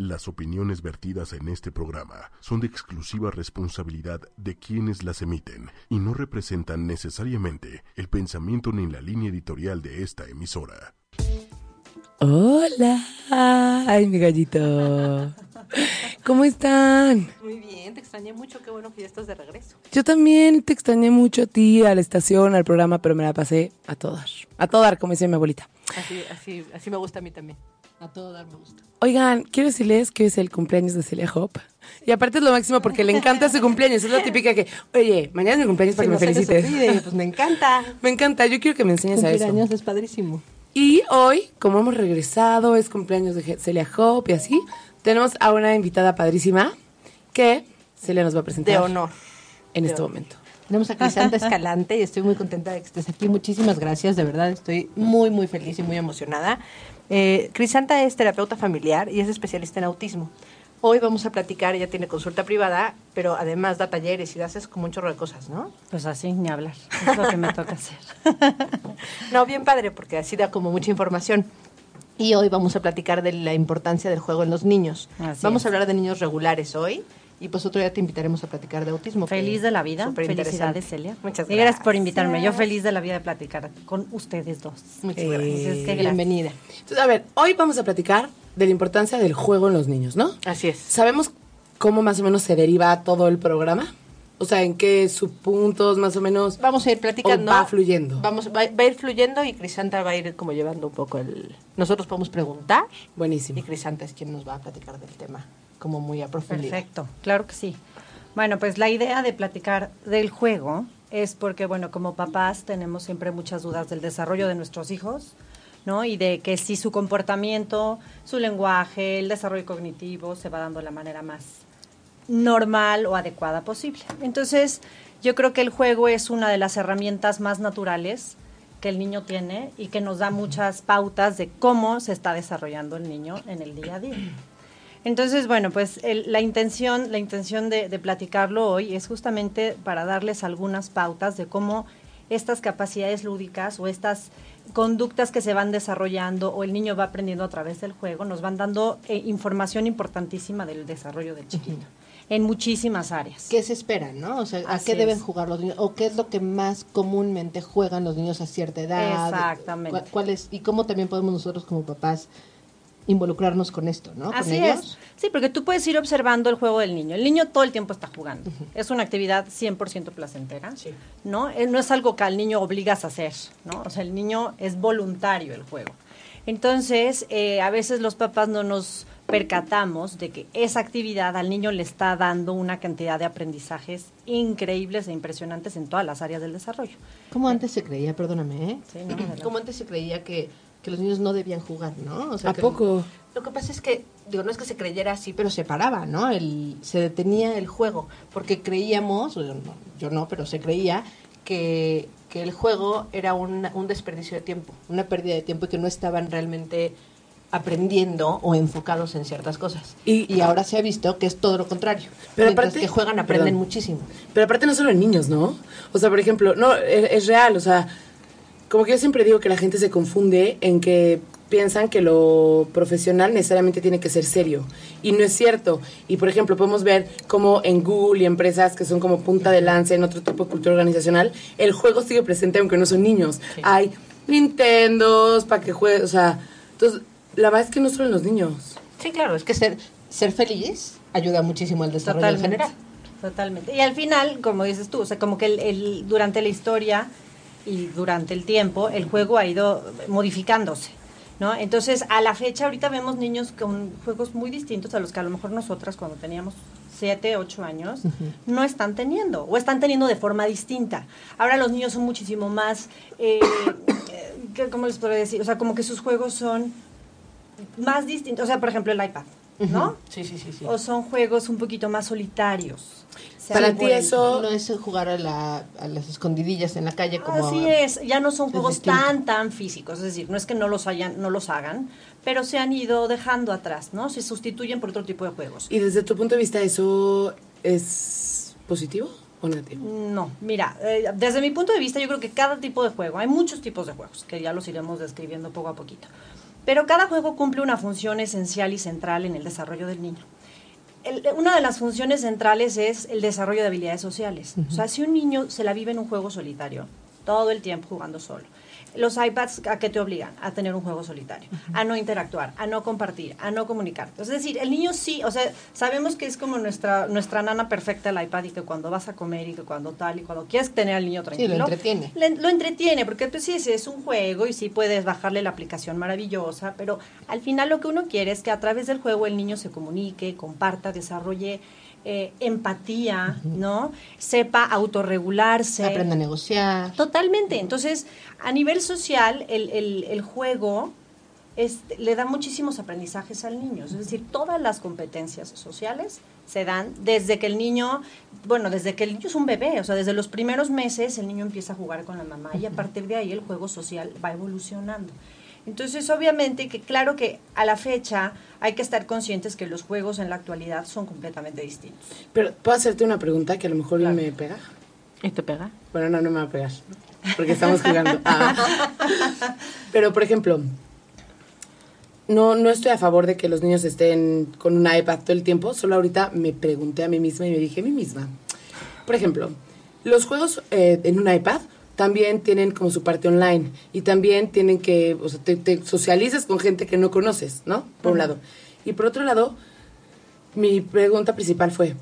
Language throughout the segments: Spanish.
Las opiniones vertidas en este programa son de exclusiva responsabilidad de quienes las emiten y no representan necesariamente el pensamiento ni la línea editorial de esta emisora. Hola, ay mi gallito. ¿Cómo están? Muy bien, te extrañé mucho, qué bueno que ya estás de regreso. Yo también te extrañé mucho a ti, a la estación, al programa, pero me la pasé a todas. A todas, como dice mi abuelita. Así, así, así me gusta a mí también. A todo dar me gusta. Oigan, quiero decirles que hoy es el cumpleaños de Celia Hop. Y aparte es lo máximo porque le encanta su cumpleaños. Es la típica que, oye, mañana es mi cumpleaños para que me felicites. pues me encanta. Me encanta, yo quiero que me enseñes a eso. Cumpleaños es padrísimo. Y hoy, como hemos regresado, es cumpleaños de Celia Hop y así, tenemos a una invitada padrísima que Celia nos va a presentar. De honor. En De este honor. momento. Tenemos a Crisanta Escalante y estoy muy contenta de que estés aquí. Muchísimas gracias, de verdad, estoy muy, muy feliz y muy emocionada. Eh, Crisanta es terapeuta familiar y es especialista en autismo. Hoy vamos a platicar, ella tiene consulta privada, pero además da talleres y haces como un chorro de cosas, ¿no? Pues así, ni hablar. Es lo que me toca hacer. No, bien padre, porque así da como mucha información. Y hoy vamos a platicar de la importancia del juego en los niños. Así vamos es. a hablar de niños regulares hoy y pues otro día te invitaremos a platicar de autismo. Feliz de la vida. Felicidades, Celia. Muchas Y gracias por invitarme. Yo feliz de la vida de platicar con ustedes dos. Muchas Eh, gracias. Gracias. Bienvenida. Entonces, a ver, hoy vamos a platicar de la importancia del juego en los niños, ¿no? Así es. ¿Sabemos cómo más o menos se deriva todo el programa? O sea, ¿en qué subpuntos más o menos? Vamos a ir platicando. ¿O va fluyendo? Vamos, va, va a ir fluyendo y Crisanta va a ir como llevando un poco el... Nosotros podemos preguntar Buenísimo. y Crisanta es quien nos va a platicar del tema como muy a profundidad. Perfecto, claro que sí. Bueno, pues la idea de platicar del juego es porque, bueno, como papás tenemos siempre muchas dudas del desarrollo de nuestros hijos, ¿no? Y de que si su comportamiento, su lenguaje, el desarrollo cognitivo se va dando de la manera más normal o adecuada posible. Entonces, yo creo que el juego es una de las herramientas más naturales que el niño tiene y que nos da muchas pautas de cómo se está desarrollando el niño en el día a día. Entonces, bueno, pues el- la intención, la intención de, de platicarlo hoy es justamente para darles algunas pautas de cómo estas capacidades lúdicas o estas conductas que se van desarrollando o el niño va aprendiendo a través del juego nos van dando eh, información importantísima del desarrollo del chiquito en muchísimas áreas. ¿Qué se espera, no? O sea, ¿a Así qué deben es. jugar los niños? ¿O qué es lo que más comúnmente juegan los niños a cierta edad? Exactamente. ¿Cuál- cuál es- ¿Y cómo también podemos nosotros como papás involucrarnos con esto, no? ¿Con Así ellos? es. Sí, porque tú puedes ir observando el juego del niño. El niño todo el tiempo está jugando. Es una actividad 100% placentera, Sí. ¿no? No es algo que al niño obligas a hacer, ¿no? O sea, el niño es voluntario el juego. Entonces, eh, a veces los papás no nos percatamos de que esa actividad al niño le está dando una cantidad de aprendizajes increíbles e impresionantes en todas las áreas del desarrollo. ¿Cómo antes se creía, perdóname, ¿eh? Sí, no. ¿Cómo antes se creía que, que los niños no debían jugar, no? O sea, ¿A que- poco? Lo que pasa es que, digo, no es que se creyera así, pero se paraba, ¿no? El, se detenía el juego, porque creíamos, yo no, yo no, pero se creía que, que el juego era un, un desperdicio de tiempo, una pérdida de tiempo y que no estaban realmente aprendiendo o enfocados en ciertas cosas. Y- Y, ahora se ha visto que es todo lo contrario. Pero Mientras aparte- que juegan, aprenden perdón. muchísimo. Pero aparte no solo en niños, ¿no? O sea, por ejemplo, no, es, es real, o sea, como que yo siempre digo que la gente se confunde en que piensan que lo profesional necesariamente tiene que ser serio. Y no es cierto. Y por ejemplo, podemos ver como en Google y empresas que son como punta de lanza en otro tipo de cultura organizacional, el juego sigue presente aunque no son niños. Hay Nintendos para que jueguen, o sea, entonces, la verdad es que no solo en los niños. Sí, claro, es que ser, ser feliz ayuda muchísimo al desarrollo Totalmente. general. Totalmente. Y al final, como dices tú, o sea, como que el, el- durante la historia y durante el tiempo, el juego ha ido modificándose, ¿no? Entonces, a la fecha, ahorita vemos niños con juegos muy distintos a los que a lo mejor nosotras cuando teníamos 7, 8 años, no están teniendo, o están teniendo de forma distinta. Ahora los niños son muchísimo más, eh, eh, ¿qué- ¿cómo les puedo decir? O sea, como que sus juegos son más distintos. O sea, por ejemplo, el iPad, ¿no? Sí, sí, sí, sí. O son juegos un poquito más solitarios. Para ti eso- No es jugar a, la, a las escondidillas en la calle como... Así es, ya no son juegos distinto. tan tan físicos, es decir, no es que no los hayan, no los hagan, pero se han ido dejando atrás, ¿no? Se sustituyen por otro tipo de juegos. Y desde tu punto de vista, ¿eso es positivo o negativo? No, mira, eh, desde mi punto de vista yo creo que cada tipo de juego, hay muchos tipos de juegos, que ya los iremos describiendo poco a poquito. Pero cada juego cumple una función esencial y central en el desarrollo del niño. una de las funciones centrales es el desarrollo de habilidades sociales. O sea, si un niño se la vive en un juego solitario, todo el tiempo jugando solo, los iPads, ¿a qué te obligan? A tener un juego solitario, a no interactuar, a no compartir, a no comunicar. Es decir, el niño sí, o sea, sabemos que es como nuestra, nuestra nana perfecta el iPad y que cuando vas a comer y que cuando tal y cuando quieres tener al niño tranquilo. Sí, lo entretiene. lo entretiene, porque pues sí, es un juego y sí puedes bajarle la aplicación maravillosa, pero al final lo que uno quiere es que a través del juego el niño se comunique, comparta, desarrolle eh, empatía, ¿no? Sepa autorregularse. Aprenda a negociar. Totalmente. Entonces, a nivel social, el, el, juego le da muchísimos aprendizajes al niño. Es decir, todas las competencias sociales se dan desde que el niño, bueno, desde que el niño es un bebé, o sea, desde los primeros meses el niño empieza a jugar con la mamá y a partir de ahí el juego social va evolucionando. Entonces, obviamente que claro que a la fecha hay que estar conscientes que los juegos en la actualidad son completamente distintos. Pero, ¿puedo hacerte una pregunta que a lo mejor me pega? ¿Y te pega? Bueno, no, no me va a pegar, porque estamos jugando. Ah. Pero, por ejemplo, no, no estoy a favor de que los niños estén con una iPad todo el tiempo, solo ahorita me pregunté a mí misma y me dije a mí misma. Por ejemplo, los juegos eh, en un iPad también tienen como su parte online y también tienen que, o sea, te, socializas con gente que no conoces, ¿no? Por un lado. Y por otro lado, mi pregunta principal fue,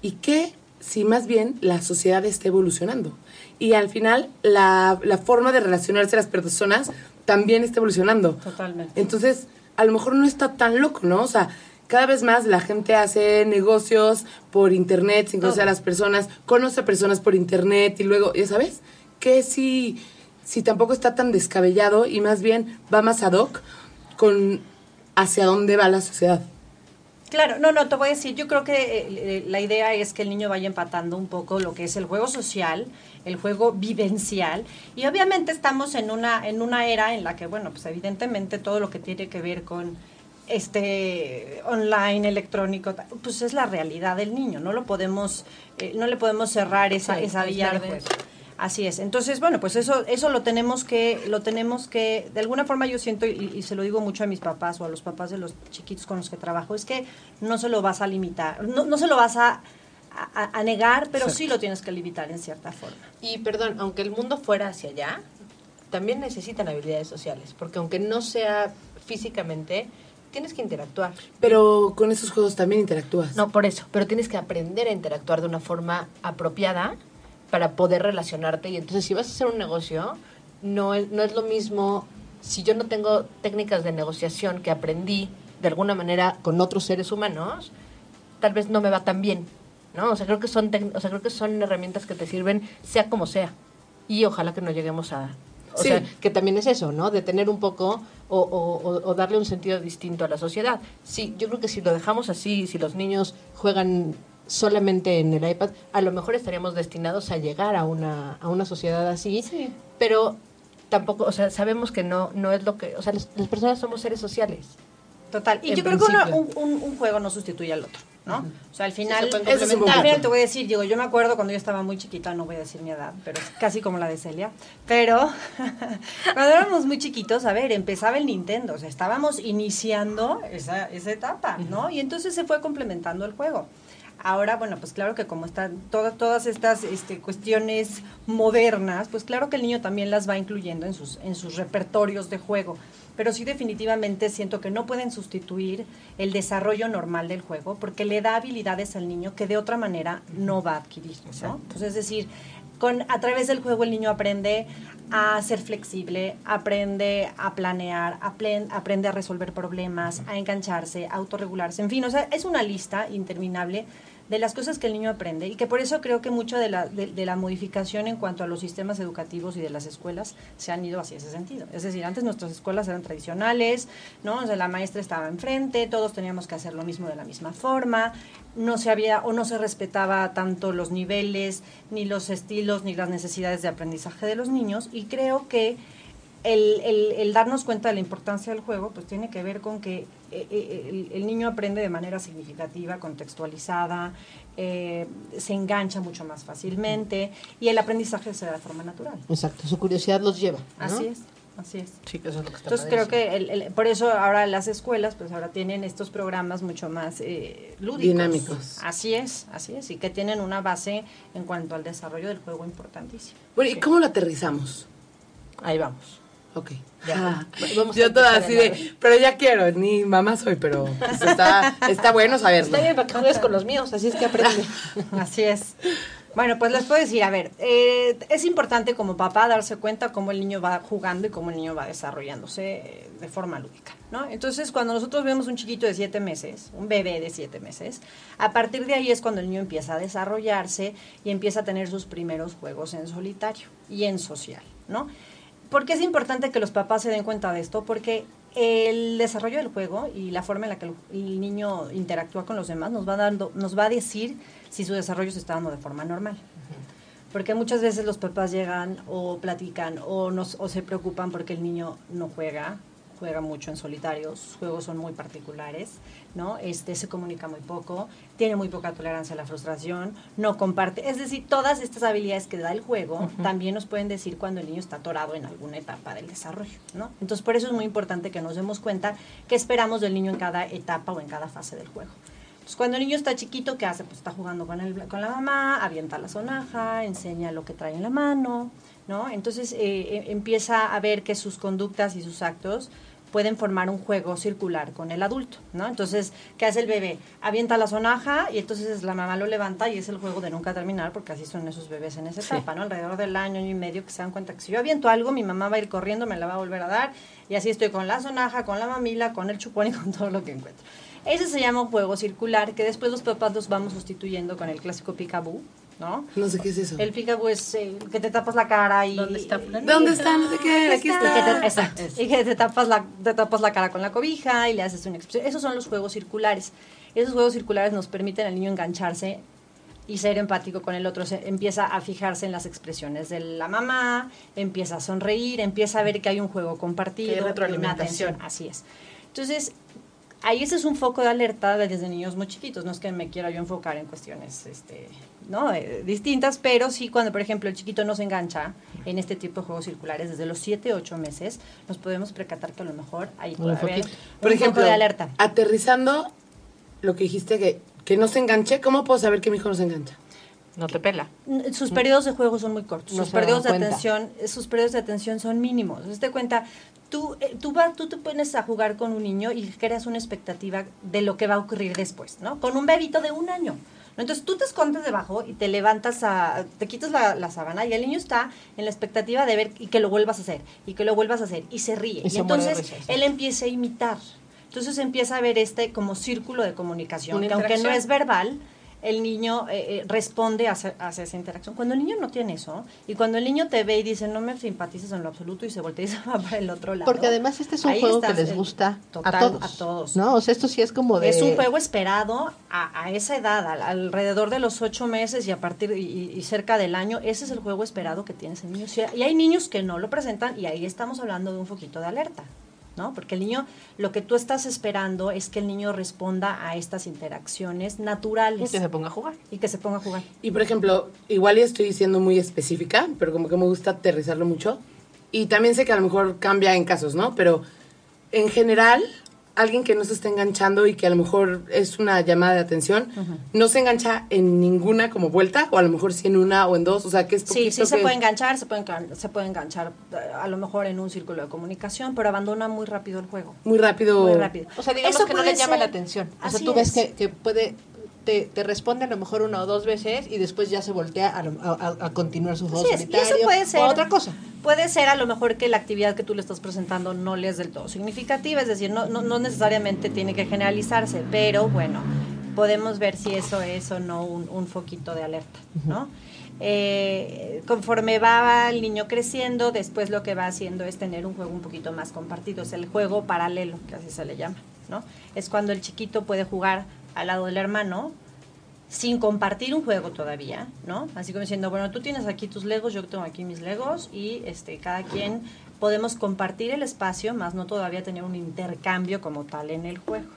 ¿y qué si más bien la sociedad está evolucionando? Y al final, la, la forma de relacionarse a las personas también está evolucionando. Totalmente. Entonces, a lo mejor no está tan loco, ¿no? O sea, cada vez más la gente hace negocios por internet sin conocer a las personas, conoce a personas por internet y luego, ya sabes, que si, si tampoco está tan descabellado y más bien va más ad hoc con hacia dónde va la sociedad. Claro, no, no, te voy a decir, yo creo que eh, eh, la idea es que el niño vaya empatando un poco lo que es el juego social, el juego vivencial, y obviamente estamos en una, en una era en la que, bueno, pues evidentemente todo lo que tiene que ver con este online electrónico pues es la realidad del niño no lo podemos eh, no le podemos cerrar esa, esa vía de juego Así es. Entonces, bueno, pues eso, eso lo tenemos que, lo tenemos que, de alguna forma yo siento, y, se lo digo mucho a mis papás o a los papás de los chiquitos con los que trabajo, es que no se lo vas a limitar, no, no se lo vas a, a, negar, pero sí. lo tienes que limitar en cierta forma. Y perdón, aunque el mundo fuera hacia allá, también necesitan habilidades sociales, porque aunque no sea físicamente, tienes que interactuar. Pero con esos juegos también interactúas. No, por eso, pero tienes que aprender a interactuar de una forma apropiada para poder relacionarte. Y entonces si vas a hacer un negocio, no es, no es lo mismo si yo no tengo técnicas de negociación que aprendí de alguna manera con otros seres humanos, tal vez no me va tan bien, ¿no? O sea, creo que son, o sea, creo que son herramientas que te sirven sea como sea. Y ojalá que no lleguemos a... O sea, que también es eso, ¿no? De tener un poco o, o, o, darle un sentido distinto a la sociedad. Sí, yo creo que si lo dejamos así, si los niños juegan solamente en el iPad, a lo mejor estaríamos destinados a llegar a una, a una sociedad así, pero tampoco, o sea, sabemos que no, no es lo que, o sea, las, personas somos seres sociales. Total. Y yo creo que un, juego no sustituye al otro, ¿no? O sea, al final, también te voy a decir, digo, yo me acuerdo cuando yo estaba muy chiquita, no voy a decir mi edad, pero es casi como la de Celia, pero cuando éramos muy chiquitos, a ver, empezaba el Nintendo, o sea, estábamos iniciando esa, esa etapa, ¿no? Y entonces se fue complementando el juego. Ahora, bueno, pues claro que como están todas, todas estas este, cuestiones modernas, pues claro que el niño también las va incluyendo en sus, en sus repertorios de juego. Pero sí definitivamente siento que no pueden sustituir el desarrollo normal del juego porque le da habilidades al niño que de otra manera no va a adquirir. ¿no? Entonces, es decir, con, a través del juego el niño aprende a ser flexible, aprende a planear, aprende a resolver problemas, a engancharse, a autorregularse, en fin, o sea, es una lista interminable de las cosas que el niño aprende y que por eso creo que mucho de la, de, la modificación en cuanto a los sistemas educativos y de las escuelas se han ido hacia ese sentido. Es decir, antes nuestras escuelas eran tradicionales, ¿no? O sea, la maestra estaba enfrente, todos teníamos que hacer lo mismo de la misma forma, no se había o no se respetaba tanto los niveles, ni los estilos, ni las necesidades de aprendizaje de los niños y creo que el, el, darnos cuenta de la importancia del juego, pues tiene que ver con que eh, eh, el, niño aprende de manera significativa, contextualizada, eh, se engancha mucho más fácilmente y el aprendizaje se da de forma natural. Exacto, su curiosidad los lleva. Así es. Así es. Sí, que eso es lo que está Entonces creo que el- el- por eso ahora las escuelas pues ahora tienen estos programas mucho más eh, lúdicos. Dinámicos. Así es, así es, y que tienen una base en cuanto al desarrollo del juego importantísimo. Bueno, ¿y cómo lo aterrizamos? Ahí vamos. Ok. Ya. Ah, Vamos yo toda así de, pero ya quiero, ni mamá soy, pero pues, está, está bueno saberlo. Está bien para que juegues con los míos, así es que aprende. Así es. Bueno, pues les puedo decir, a ver, eh, es importante como papá darse cuenta cómo el niño va jugando y cómo el niño va desarrollándose eh, de forma lúdica, ¿no? Entonces, cuando nosotros vemos un chiquito de siete meses, un bebé de siete meses, a partir de ahí es cuando el niño empieza a desarrollarse y empieza a tener sus primeros juegos en solitario y en social, ¿no? ¿Por qué es importante que los papás se den cuenta de esto? Porque el desarrollo del juego y la forma en la que el, niño interactúa con los demás nos va dando, nos va a decir si su desarrollo se está dando de forma normal. Porque muchas veces los papás llegan o platican o, nos, o se preocupan porque el niño no juega, juega mucho en solitario, sus juegos son muy particulares, ¿no? Este se comunica muy poco, tiene muy poca tolerancia a la frustración, no comparte, es decir, todas estas habilidades que da el juego también nos pueden decir cuando el niño está atorado en alguna etapa del desarrollo, ¿no? Entonces, por eso es muy importante que nos demos cuenta qué esperamos del niño en cada etapa o en cada fase del juego. Entonces, cuando el niño está chiquito, ¿qué hace? Pues está jugando con, el, con la mamá, avienta la sonaja, enseña lo que trae en la mano, ¿no? Entonces, eh, eh, empieza a ver que sus conductas y sus actos pueden formar un juego circular con el adulto, ¿no? Entonces, ¿qué hace el bebé? Avienta la sonaja y entonces la mamá lo levanta y es el juego de nunca terminar, porque así son esos bebés en esa etapa, ¿no? Alrededor del año, año y medio, que se dan cuenta que si yo aviento algo, mi mamá va a ir corriendo, me la va a volver a dar, y así estoy con la sonaja, con la mamila, con el chupón y con todo lo que encuentro. Ese se llama un juego circular, que después los papás los vamos sustituyendo con el clásico picaboo, ¿no? No sé qué es eso. El picaboo es el que te tapas la cara y... ¿Dónde está? ¿Dónde está? No sé qué, aquí Y que está. te, exacto. Y que te tapas, la, te tapas la cara con la cobija y le haces una expresión. Esos son los juegos circulares. Esos juegos circulares nos permiten al niño engancharse y ser empático con el otro. Se empieza a fijarse en las expresiones de la mamá, empieza a sonreír, empieza a ver que hay un juego compartido. Que hay y una retroalimentación. atención. Así es. Entonces, ahí ese es un foco de alerta desde niños muy chiquitos. No es que me quiera yo enfocar en cuestiones este, ¿no? Eh, distintas, pero sí cuando, por ejemplo, el chiquito no se engancha en este tipo de juegos circulares desde los 7, 8 meses, nos podemos percatar que a lo mejor puede Un haber foquito. Por un ejemplo, foco de alerta. aterrizando lo que dijiste que, que no se enganche, ¿cómo puedo saber que mi hijo no se engancha? No te pela. Sus periodos de juego son muy cortos. No sus periodos de cuenta. atención, sus periodos de atención son mínimos. Te cuenta, tú, eh, tú, vas, tú te pones a jugar con un niño y creas una expectativa de lo que va a ocurrir después, ¿no? Con un bebito de un año. ¿no? Entonces tú te escondes debajo y te levantas a, te quitas la, la sábana y el niño está en la expectativa de ver y que lo vuelvas a hacer y que lo vuelvas a hacer y se ríe. Y se entonces risa, sí. él empieza a imitar. Entonces empieza a ver este como círculo de comunicación, Una que aunque no es verbal, el niño eh, eh, responde hacia, hacia esa interacción. Cuando el niño no tiene eso, y cuando el niño te ve y dice, no me simpatizas en lo absoluto, y se voltea y se va para el otro lado. Porque además este es un juego que les el- gusta total, a todos. A todos. ¿No? O sea, esto sí es como de... Es un juego esperado a, a esa edad, al- alrededor de los ocho meses y a partir y, y- cerca del año. Ese es el juego esperado que tienes el niño. Y hay niños que no lo presentan y ahí estamos hablando de un foquito de alerta, ¿no? Porque el niño, lo que tú estás esperando es que el niño responda a estas interacciones Y naturales que se ponga a jugar. y que se ponga a jugar. Y por ejemplo, igual y estoy siendo muy específica, pero como que me gusta aterrizarlo mucho. Y también sé que a lo mejor cambia en casos, ¿no? Pero en general, alguien que no se está enganchando y que a lo mejor es una llamada de atención, no se engancha en ninguna como vuelta, o a lo mejor sí en una o en dos, o sea, que es Sí, poquito sí se que- puede enganchar, se puede, se puede enganchar eh, a lo mejor en un círculo de comunicación, pero abandona muy rápido el juego. Muy rápido. Muy rápido. O sea, digamos Eso que no le llama ser- la atención. O sea, Así tú ves es. que, que puede... Te, te responde a lo mejor una o dos veces y después ya se voltea a, a- a- continuar su juego es, y solitario eso puede ser o otra cosa. Puede ser a lo mejor que la actividad que tú le estás presentando no le es del todo significativa, es decir, no, no, no necesariamente tiene que generalizarse, pero bueno, podemos ver si eso es o no un, un foquito de alerta, ¿no? Eh, conforme va el niño creciendo, después lo que va haciendo es tener un juego un poquito más compartido, es el juego paralelo, que así se le llama, ¿no? Es cuando el chiquito puede jugar al lado del hermano, sin compartir un juego todavía, ¿no? Así como diciendo, bueno, tú tienes aquí tus legos, yo tengo aquí mis legos y este cada quien podemos compartir el espacio, más no todavía tener un intercambio como tal en el juego.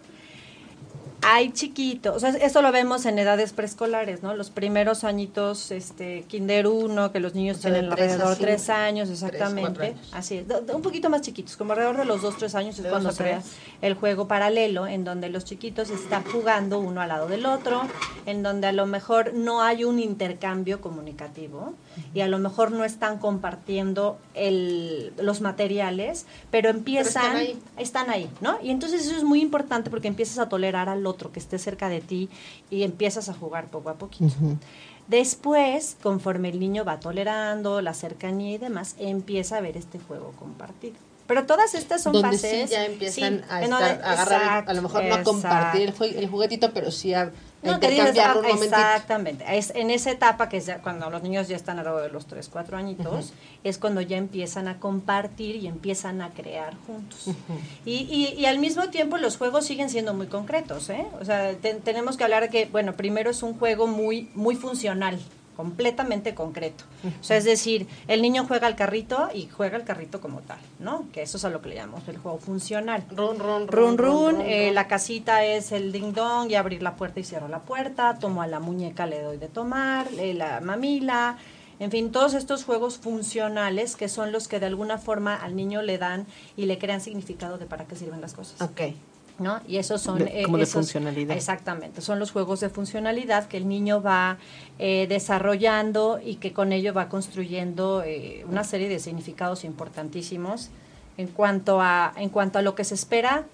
Hay chiquitos, o sea, eso lo vemos en edades preescolares, ¿no? Los primeros añitos, este, kinder 1, que los niños O sea, de tienen alrededor de tres años, exactamente. años. Así es, un poquito más chiquitos, como alrededor de los dos, tres años es cuando se ve el juego paralelo, en donde los chiquitos están jugando uno al lado del otro, en donde a lo mejor no hay un intercambio comunicativo y a lo mejor no están compartiendo el, los materiales, pero empiezan, están ahí. están ahí, ¿no? Y entonces eso es muy importante porque empiezas a tolerar al otro que esté cerca de ti y empiezas a jugar poco a poquito. Después, conforme el niño va tolerando la cercanía y demás, empieza a ver este juego compartido. Pero todas estas son donde fases. sí ya empiezan sí, a, estar, donde- a agarrar, a lo mejor no a compartir el, juguetito, pero sí a, a No, intercambiarlo un momentito. exactamente. Es en esa etapa que es ya cuando los niños ya están alrededor de los 3, 4 añitos, es cuando ya empiezan a compartir y empiezan a crear juntos. y, y, y al mismo tiempo los juegos siguen siendo muy concretos, ¿eh? O sea, te- tenemos que hablar de que, bueno, primero es un juego muy, muy funcional completamente concreto. O sea, es decir, el niño juega al carrito y juega al carrito como tal, ¿no? Que eso es a lo que le llamamos el juego funcional. Run, run, Run, run, run, eh, la casita es el ding dong y abrir la puerta y cierro la puerta, tomo a la muñeca, le doy de tomar, eh, la mamila, en fin, todos estos juegos funcionales que son los que de alguna forma al niño le dan y le crean significado de para qué sirven las cosas. Ok. ¿No? Y esos son... De- como de esos- funcionalidad. Exactamente, son los juegos de funcionalidad que el niño va eh, desarrollando y que con ello va construyendo eh, una serie de significados importantísimos en cuanto a en cuanto a lo que se espera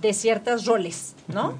de ciertos roles, ¿no?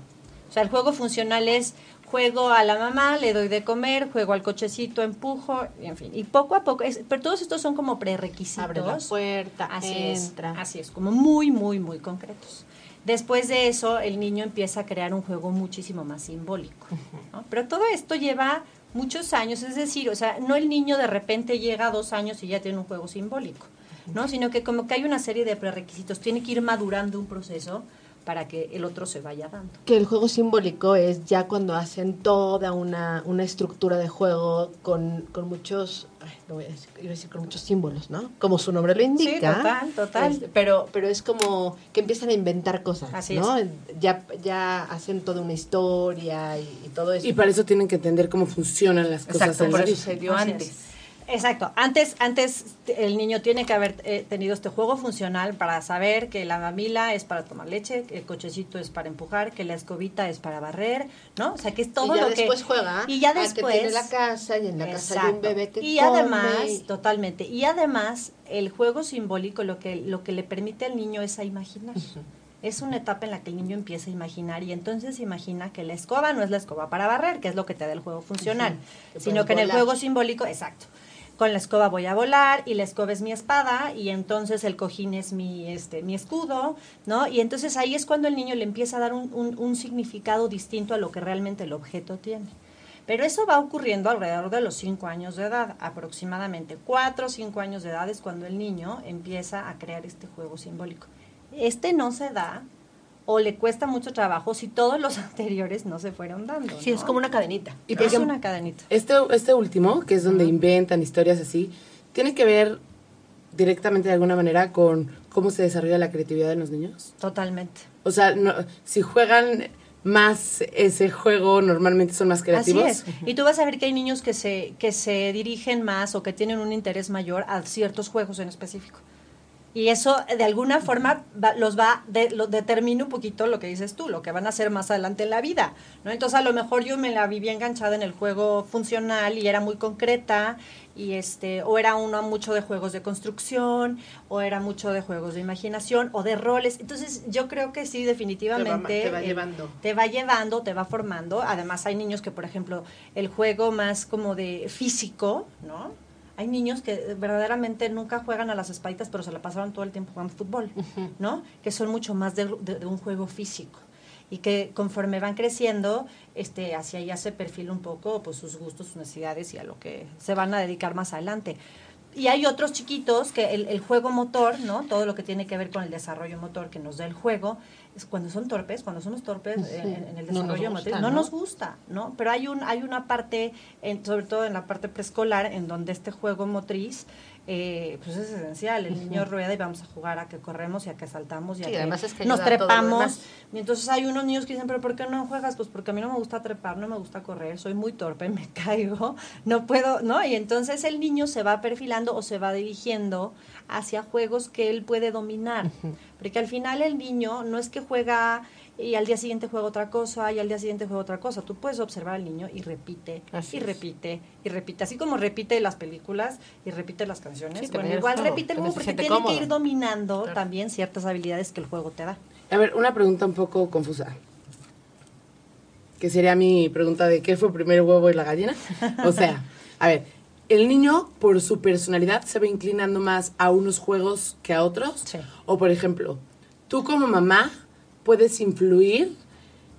O sea, el juego funcional es juego a la mamá, le doy de comer, juego al cochecito, empujo, en fin. Y poco a poco, es- pero todos estos son como prerequisitos. Abre la puerta, Así entra. es, así es, como muy, muy, muy concretos. Después de eso, el niño empieza a crear un juego muchísimo más simbólico. ¿no? Pero todo esto lleva muchos años, es decir, o sea, no el niño de repente llega a dos años y ya tiene un juego simbólico, ¿no? Sino que como que hay una serie de prerequisitos, tiene que ir madurando un proceso para que el otro se vaya dando. Que el juego simbólico es ya cuando hacen toda una, una estructura de juego con, con muchos, ay, lo voy a decir, iba a decir con muchos símbolos, ¿no? Como su nombre lo indica. total, total. Este, pero, pero es como que empiezan a inventar cosas, Así ¿no? Ya, ya hacen toda una historia y, y todo eso. Y para eso tienen que entender cómo funcionan las cosas Exacto, en por eso Así antes. es. Exacto. Antes, antes el niño tiene que haber eh, tenido este juego funcional para saber que la mamila es para tomar leche, que el cochecito es para empujar, que la escobita es para barrer, ¿no? O sea, que es todo y ya lo que después juega y ya que después tiene la casa y en la casa hay un bebé que y come además totalmente. Y además el juego simbólico lo que lo que le permite al niño es a imaginar. Es una etapa en la que el niño empieza a imaginar y entonces imagina que la escoba no es la escoba para barrer que es lo que te da el juego funcional sino que en el juego simbólico exacto con la escoba voy a volar y la escoba es mi espada y entonces el cojín es mi este mi escudo no y entonces ahí es cuando el niño le empieza a dar un, un- significado distinto a lo que realmente el objeto tiene pero eso va ocurriendo alrededor de los 5 años de edad, aproximadamente 4 o 5 años de edad es cuando el niño empieza a crear este juego simbólico. Este no se da o le cuesta mucho trabajo si todos los anteriores no se fueron dando. Sí, es como una cadenita. Y es ejemplo, una cadenita. Este, este último, que es donde inventan historias así, tiene que ver directamente de alguna manera con cómo se desarrolla la creatividad de los niños. Totalmente. O sea, no, si juegan más ese juego, normalmente son más creativos. Así es. Y tú vas a ver que hay niños que se, que se dirigen más o que tienen un interés mayor a ciertos juegos en específico. Y eso de alguna forma va- los va, de, lo determina un poquito lo que dices tú, lo que van a hacer más adelante en la vida, ¿no? Entonces a lo mejor yo me la vivía enganchada en el juego funcional y era muy concreta y este o era uno mucho de juegos de construcción o era mucho de juegos de imaginación o de roles. Entonces yo creo que sí definitivamente te va el- llevando. te va llevando, te va formando. Además, hay niños que, por ejemplo, el juego más como de físico, ¿no? Hay niños que verdaderamente nunca juegan a las espaditas, pero se la pasaron todo el tiempo jugando fútbol, ¿no? Que son mucho más de, de- de un juego físico. Y que conforme van creciendo, este, hacia allá se perfila un poco pues, sus gustos, sus necesidades y a lo que se van a dedicar más adelante. Y hay otros chiquitos que el, el juego motor, ¿no? Todo lo que tiene que ver con el desarrollo motor que nos da el juego, es cuando son torpes, cuando somos torpes Sí. en, en el No desarrollo gusta, motor, no, ¿no? nos gusta, ¿no? Pero hay un hay una parte, en- sobre todo en la parte preescolar, en donde este juego motriz eh, pues es esencial. El niño rueda y vamos a jugar a que corremos y a que saltamos y a Sí, que además es que nos a trepamos. Y entonces hay unos niños que dicen, pero ¿por qué no juegas? Pues porque a mí no me gusta trepar, no me gusta correr, soy muy torpe, me caigo, no puedo, ¿no? Y entonces el niño se va perfilando o se va dirigiendo hacia juegos que él puede dominar. Porque al final el niño no es que juega y al día siguiente juega otra cosa y al día siguiente juega otra cosa. Tú puedes observar al niño y repite, Así y es. repite, y repite. Así como repite las películas y repite las canciones. Sí, bueno, igual repite el juego porque tiene cómodo. que ir dominando Claro. también ciertas habilidades que el juego te da. A ver, una pregunta un poco confusa. Que sería mi pregunta de ¿qué fue primero el huevo y la gallina? O sea, a ver, ¿el niño por su personalidad se va inclinando más a unos juegos que a otros? Sí. O por ejemplo, tú como mamá puedes influir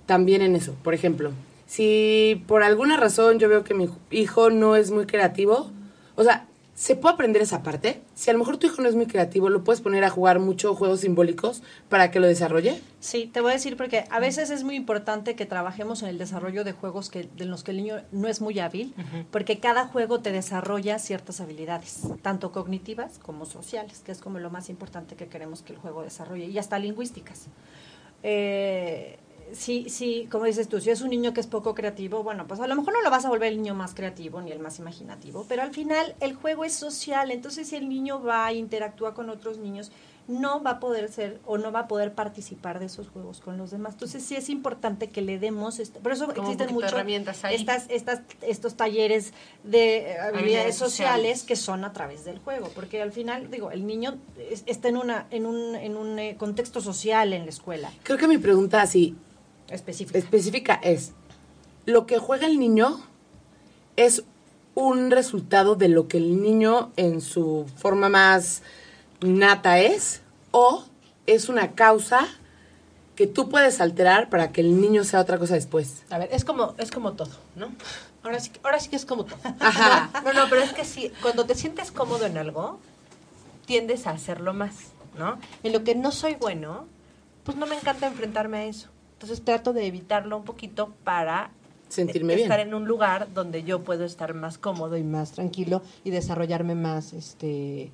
también en eso. Por ejemplo, si por alguna razón yo veo que mi hijo no es muy creativo, o sea, ¿se puede aprender esa parte? Si a lo mejor tu hijo no es muy creativo, lo puedes poner a jugar mucho juegos simbólicos para que lo desarrolle. Sí, te voy a decir porque a veces es muy importante que trabajemos en el desarrollo de juegos que, de los que el niño no es muy hábil, porque cada juego te desarrolla ciertas habilidades, tanto cognitivas como sociales, que es como lo más importante que queremos que el juego desarrolle, y hasta lingüísticas. Eh, sí, sí, como dices tú, si es un niño que es poco creativo, bueno, pues a lo mejor no lo vas a volver el niño más creativo ni el más imaginativo, pero al final el juego es social, entonces si el niño va e interactúa con otros niños, no va a poder ser o no va a poder participar de esos juegos con los demás. Entonces sí es importante que le demos, este- por eso Como existen mucho herramientas ahí. estas, estas, estos talleres de eh, habilidades Habilidades sociales, sociales. que son a través del juego, porque al final, digo, el niño es- está en, una, en un, en un eh, contexto social en la escuela Creo que mi pregunta así específica. específica es, ¿lo que juega el niño es un resultado de lo que el niño en su forma más nata es o es una causa que tú puedes alterar para que el niño sea otra cosa después? A ver, es como, es como todo, ¿no? Ahora sí, ahora sí que es como todo. Ajá. No, no, pero es que sí, cuando te sientes cómodo en algo, tiendes a hacerlo más, ¿no? En lo que no soy bueno, pues no me encanta enfrentarme a eso. Entonces trato de evitarlo un poquito para Sentirme bien. estar en un lugar donde yo puedo estar más cómodo y más tranquilo y desarrollarme más, este,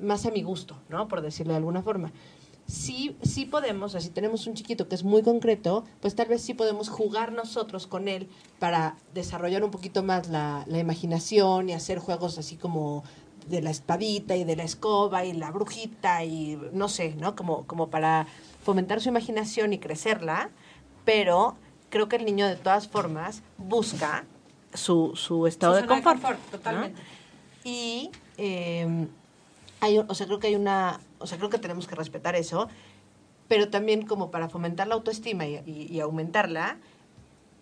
más a mi gusto, ¿no? Por decirlo de alguna forma. Sí, sí podemos, o sea, si tenemos un chiquito que es muy concreto, pues tal vez sí podemos jugar nosotros con él para desarrollar un poquito más la, la imaginación y hacer juegos así como de la espadita y de la escoba y la brujita y no sé, ¿no? Como, como para fomentar su imaginación y crecerla, pero creo que el niño de todas formas busca su, su estado Su de zona de confort. confort, ¿no? totalmente. Y eh, hay, o sea, creo que hay una, o sea, creo que tenemos que respetar eso, pero también como para fomentar la autoestima y, y- y aumentarla,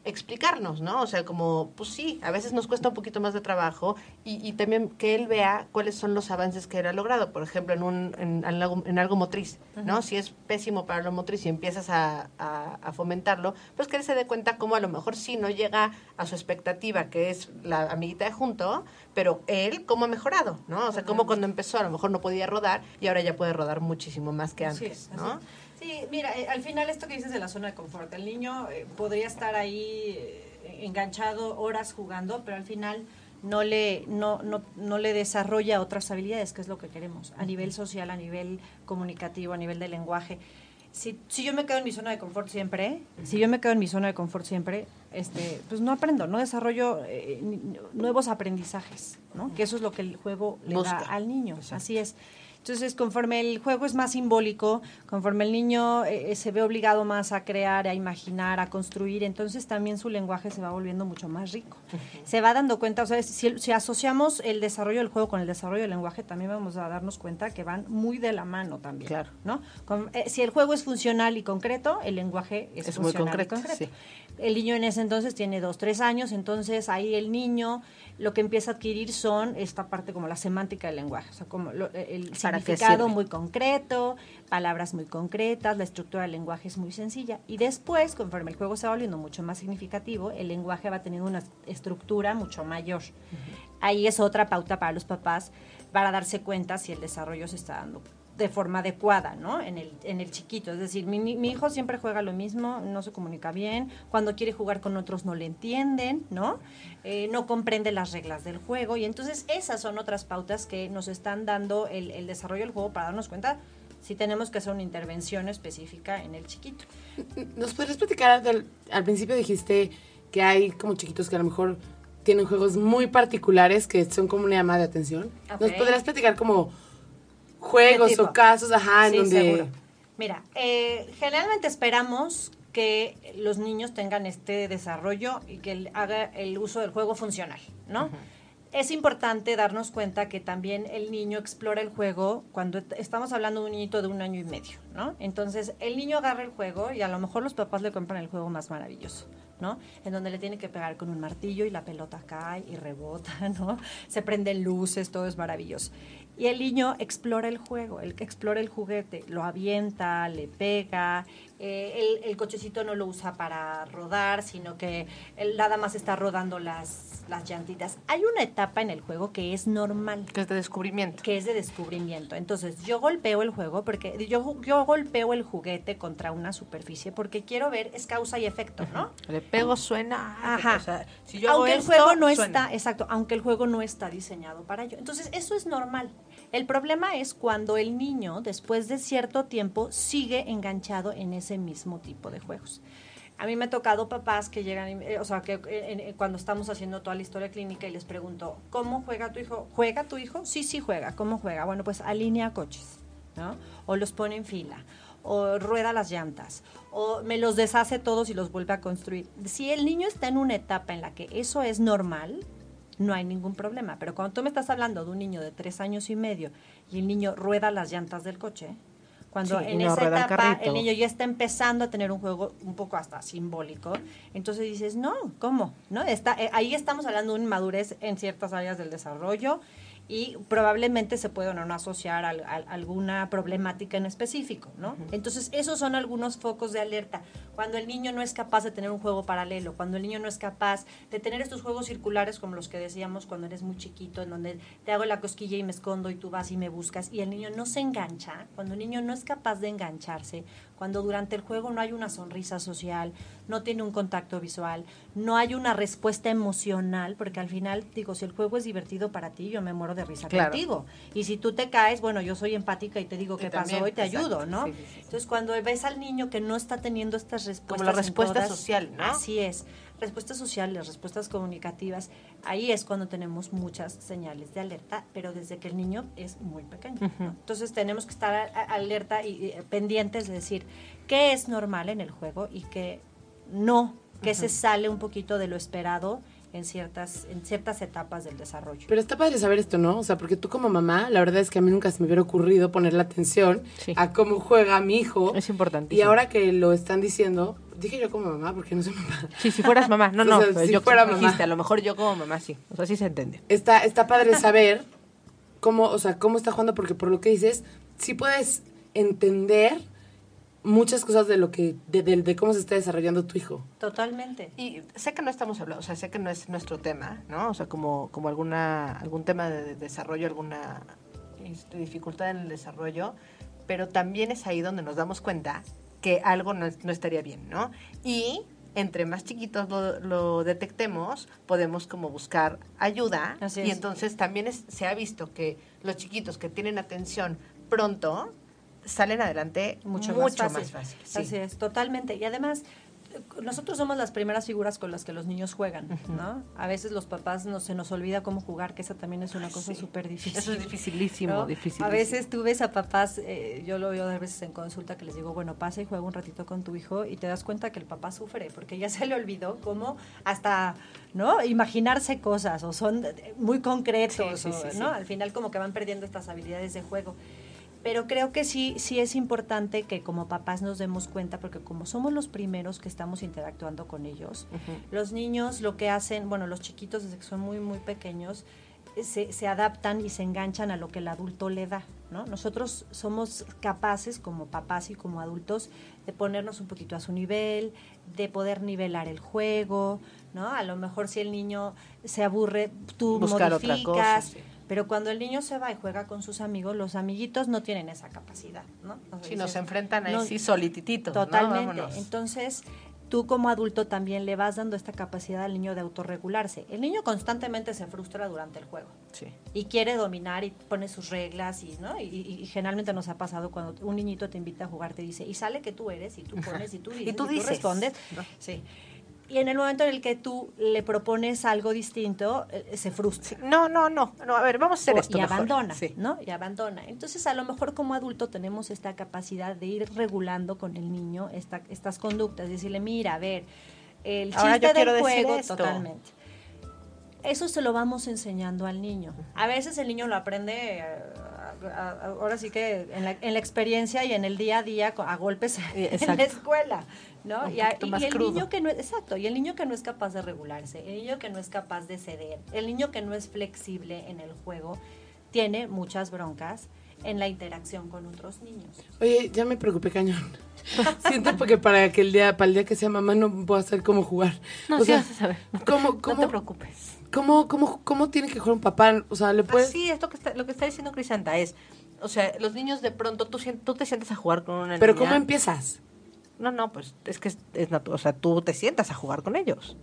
explicarnos, ¿no? O sea, como, pues sí, a veces nos cuesta un poquito más de trabajo y, y también que él vea cuáles son los avances que él ha logrado, por ejemplo, en, un, en, en algo, en algo motriz, ¿no? Si es pésimo para lo motriz y empiezas a, a- a fomentarlo, pues que él se dé cuenta cómo a lo mejor sí no llega a su expectativa, que es la amiguita de junto, pero él cómo ha mejorado, ¿no? O sea, cómo cuando empezó a lo mejor no podía rodar y ahora ya puede rodar muchísimo más que antes, es, así ¿no? Sí, mira, eh, al final esto que dices de la zona de confort, el niño eh, podría estar ahí eh, enganchado horas jugando, pero al final no le, no, no, no le desarrolla otras habilidades, que es lo que queremos, a nivel social, a nivel comunicativo, a nivel de lenguaje. Si, si yo me quedo en mi zona de confort siempre, si yo me quedo en mi zona de confort siempre, este, pues no aprendo, no desarrollo eh, nuevos aprendizajes, ¿no? Que eso es lo que el juego le Busca. da al niño, así es. Entonces, conforme el juego es más simbólico, conforme el niño eh, se ve obligado más a crear, a imaginar, a construir, entonces también su lenguaje se va volviendo mucho más rico. Se va dando cuenta, o sea, si, si asociamos el desarrollo del juego con el desarrollo del lenguaje, también vamos a darnos cuenta que van muy de la mano también. Claro. ¿no? Con- eh, si el juego es funcional y concreto, el lenguaje es, Es muy funcional y concreto, sí. El niño en ese entonces tiene dos, tres años, entonces ahí el niño lo que empieza a adquirir son esta parte como la semántica del lenguaje, o sea, como lo- el ¿Para qué significado muy concreto, palabras muy concretas, la estructura del lenguaje es muy sencilla. Y después, conforme el juego se va volviendo mucho más significativo, el lenguaje va teniendo una estructura mucho mayor. Ahí es otra pauta para los papás para darse cuenta si el desarrollo se está dando de forma adecuada, ¿no? En el, en el chiquito. Es decir, mi, mi hijo siempre juega lo mismo, no se comunica bien, cuando quiere jugar con otros no le entienden, ¿no? Eh, no comprende las reglas del juego. Y entonces esas son otras pautas que nos están dando el, el desarrollo del juego para darnos cuenta si tenemos que hacer una intervención específica en el chiquito. ¿Nos podrías platicar, del- al principio dijiste que hay como chiquitos que a lo mejor tienen juegos muy particulares que son como una llamada de atención? ¿Nos podrías platicar como juegos o casos, ajá, en Sí, donde... seguro. Mira, eh, generalmente esperamos que los niños tengan este desarrollo y que el- haga el uso del juego funcional, ¿no? Es importante darnos cuenta que también el niño explora el juego cuando estamos hablando de un niñito de un año y medio, ¿no? Entonces, el niño agarra el juego y a lo mejor los papás le compran el juego más maravilloso, ¿no? En donde le tiene que pegar con un martillo y la pelota cae y rebota, ¿no? Se prenden luces, todo es maravilloso. Y el niño explora el juego, el explora el juguete, lo avienta, le pega, eh, el, el cochecito no lo usa para rodar, sino que él nada más está rodando las, las llantitas. Hay una etapa en el juego que es normal, Que es de descubrimiento. que es de descubrimiento. Entonces, yo golpeo el juego porque yo, yo golpeo el juguete contra una superficie porque quiero ver, es causa y efecto, ¿no? Le pego, suena. Ajá. O sea, si yo hago aunque el esto, juego no suena. está, exacto, aunque el juego no está diseñado para ello. Entonces, eso es normal. El problema es cuando el niño, después de cierto tiempo, sigue enganchado en ese mismo tipo de juegos. A mí me ha tocado papás que llegan, eh, o sea, que eh, eh, cuando estamos haciendo toda la historia clínica y les pregunto, ¿cómo juega tu hijo? ¿Juega tu hijo? Sí, sí juega. ¿Cómo juega? Bueno, pues alinea coches, ¿no? O los pone en fila, o rueda las llantas, o me los deshace todos y los vuelve a construir. Si el niño está en una etapa en la que eso es normal, no hay ningún problema. Pero cuando tú me estás hablando de un niño de tres años y medio y el niño rueda las llantas del coche, cuando Sí, en no esa el etapa el niño ya está empezando a tener un juego un poco hasta simbólico, entonces dices, no, ¿cómo? ¿No? Está, eh, ahí estamos hablando de una inmadurez en ciertas áreas del desarrollo y probablemente se puede o no asociar a, a- alguna problemática en específico, ¿no? Entonces, esos son algunos focos de alerta. Cuando el niño no es capaz de tener un juego paralelo, cuando el niño no es capaz de tener estos juegos circulares como los que decíamos cuando eres muy chiquito, en donde te hago la cosquilla y me escondo y tú vas y me buscas, y el niño no se engancha, cuando el niño no es capaz de engancharse, cuando durante el juego no hay una sonrisa social, no tiene un contacto visual, no hay una respuesta emocional, porque al final, digo, si el juego es divertido para ti, yo me muero de risa Claro. contigo. Y si tú te caes, bueno, yo soy empática y te digo qué pasó y te exacto. ayudo, ¿no? Sí, sí, sí. Entonces, cuando ves al niño que no está teniendo estas respuestas. Como la respuesta todas- social, ¿no? Así es. Respuestas sociales, respuestas comunicativas. Ahí es cuando tenemos muchas señales de alerta, pero desde que el niño es muy pequeño. ¿no? Entonces, tenemos que estar alerta y, y pendientes de decir qué es normal en el juego y qué no, que se sale un poquito de lo esperado en ciertas, en ciertas etapas del desarrollo. Pero está padre saber esto, ¿no? O sea, porque tú como mamá, la verdad es que a mí nunca se me hubiera ocurrido ponerle atención Sí. a cómo juega mi hijo. Es importante. Y ahora que lo están diciendo, dije yo como mamá, porque no soy mamá. Sí, si fueras mamá. No, O no, sea, pero si yo fuera dijiste, mamá. a lo mejor yo como mamá sí. O sea, sí se entiende. Está, está padre saber cómo, o sea, cómo está jugando, porque por lo que dices, sí puedes entender muchas cosas de lo que, de, de- de cómo se está desarrollando tu hijo. Totalmente. Y sé que no estamos hablando, o sea, sé que no es nuestro tema, ¿no? O sea, como, como alguna, algún tema de desarrollo, alguna este, dificultad en el desarrollo, pero también es ahí donde nos damos cuenta que algo no, no estaría bien, ¿no? Y entre más chiquitos lo, lo detectemos, podemos como buscar ayuda. Así y es. entonces también es- se ha visto que los chiquitos que tienen atención pronto salen adelante mucho, mucho, más más fácil. sí. Así es, totalmente. Y además, nosotros somos las primeras figuras con las que los niños juegan, ¿no? A veces los papás no, se nos olvida cómo jugar, que esa también es una cosa Sí. súper difícil. Eso es dificilísimo, ¿no? dificilísimo. A veces tú ves a papás, eh, yo lo veo a veces en consulta que les digo, bueno, pasa y juega un ratito con tu hijo y te das cuenta que el papá sufre porque ya se le olvidó cómo hasta, ¿no? Imaginarse cosas o son eh, muy concretos, Sí, sí, o, sí, ¿no? sí. Al final como que van perdiendo estas habilidades de juego. Pero creo que sí, sí es importante que como papás nos demos cuenta, porque como somos los primeros que estamos interactuando con ellos, los niños lo que hacen, bueno, los chiquitos desde que son muy, muy pequeños, eh, se, se adaptan y se enganchan a lo que el adulto le da, ¿no? Nosotros somos capaces como papás y como adultos de ponernos un poquito a su nivel, de poder nivelar el juego, ¿no? A lo mejor si el niño se aburre, tú Buscar otra modificas, cosa, sí. Pero cuando el niño se va y juega con sus amigos, los amiguitos no tienen esa capacidad, ¿no? O sea, Si nos enfrentan ahí no- sí solitititos. Totalmente. Entonces, tú como adulto también le vas dando esta capacidad al niño de autorregularse. El niño constantemente se frustra durante el juego Sí. y quiere dominar y pone sus reglas y no y, y- y generalmente nos ha pasado cuando un niñito te invita a jugar te dice y sale que tú eres y tú pones y tú dices Y tú dices, respondes ¿no? sí y en el momento en el que tú le propones algo distinto eh, se frustra No, no, no, no. A ver, vamos a hacer o- esto y mejor. abandona, Sí. ¿no? Y abandona. Entonces, a lo mejor como adulto tenemos esta capacidad de ir regulando con el niño esta- estas conductas, decirle, mira, a ver, el Ahora chiste yo quiero del decir juego, esto. totalmente. Eso se lo vamos enseñando al niño. A veces el niño lo aprende, eh, a- a- ahora sí que en la, en la experiencia y en el día a día, a golpes en la escuela, ¿no? Un Y, a- y el niño que no es, exacto, y el niño que no es capaz de regularse, el niño que no es capaz de ceder, el niño que no es flexible en el juego, tiene muchas broncas en la interacción con otros niños. Oye, ya me preocupé cañón. Siento porque para que el día, para el día que sea mamá no puedo hacer cómo jugar. No, o sí sea, vas a saber. ¿cómo, No cómo, te preocupes. Cómo, cómo, cómo tiene que jugar un papá? O sea, le puedes... Así es lo que está, lo que está diciendo Crisanta es, o sea, los niños de pronto tú, te sientas a jugar con una Pero niña. ¿cómo empiezas? No, no, pues es que es, es natu- o sea, tú te sientas a jugar con ellos.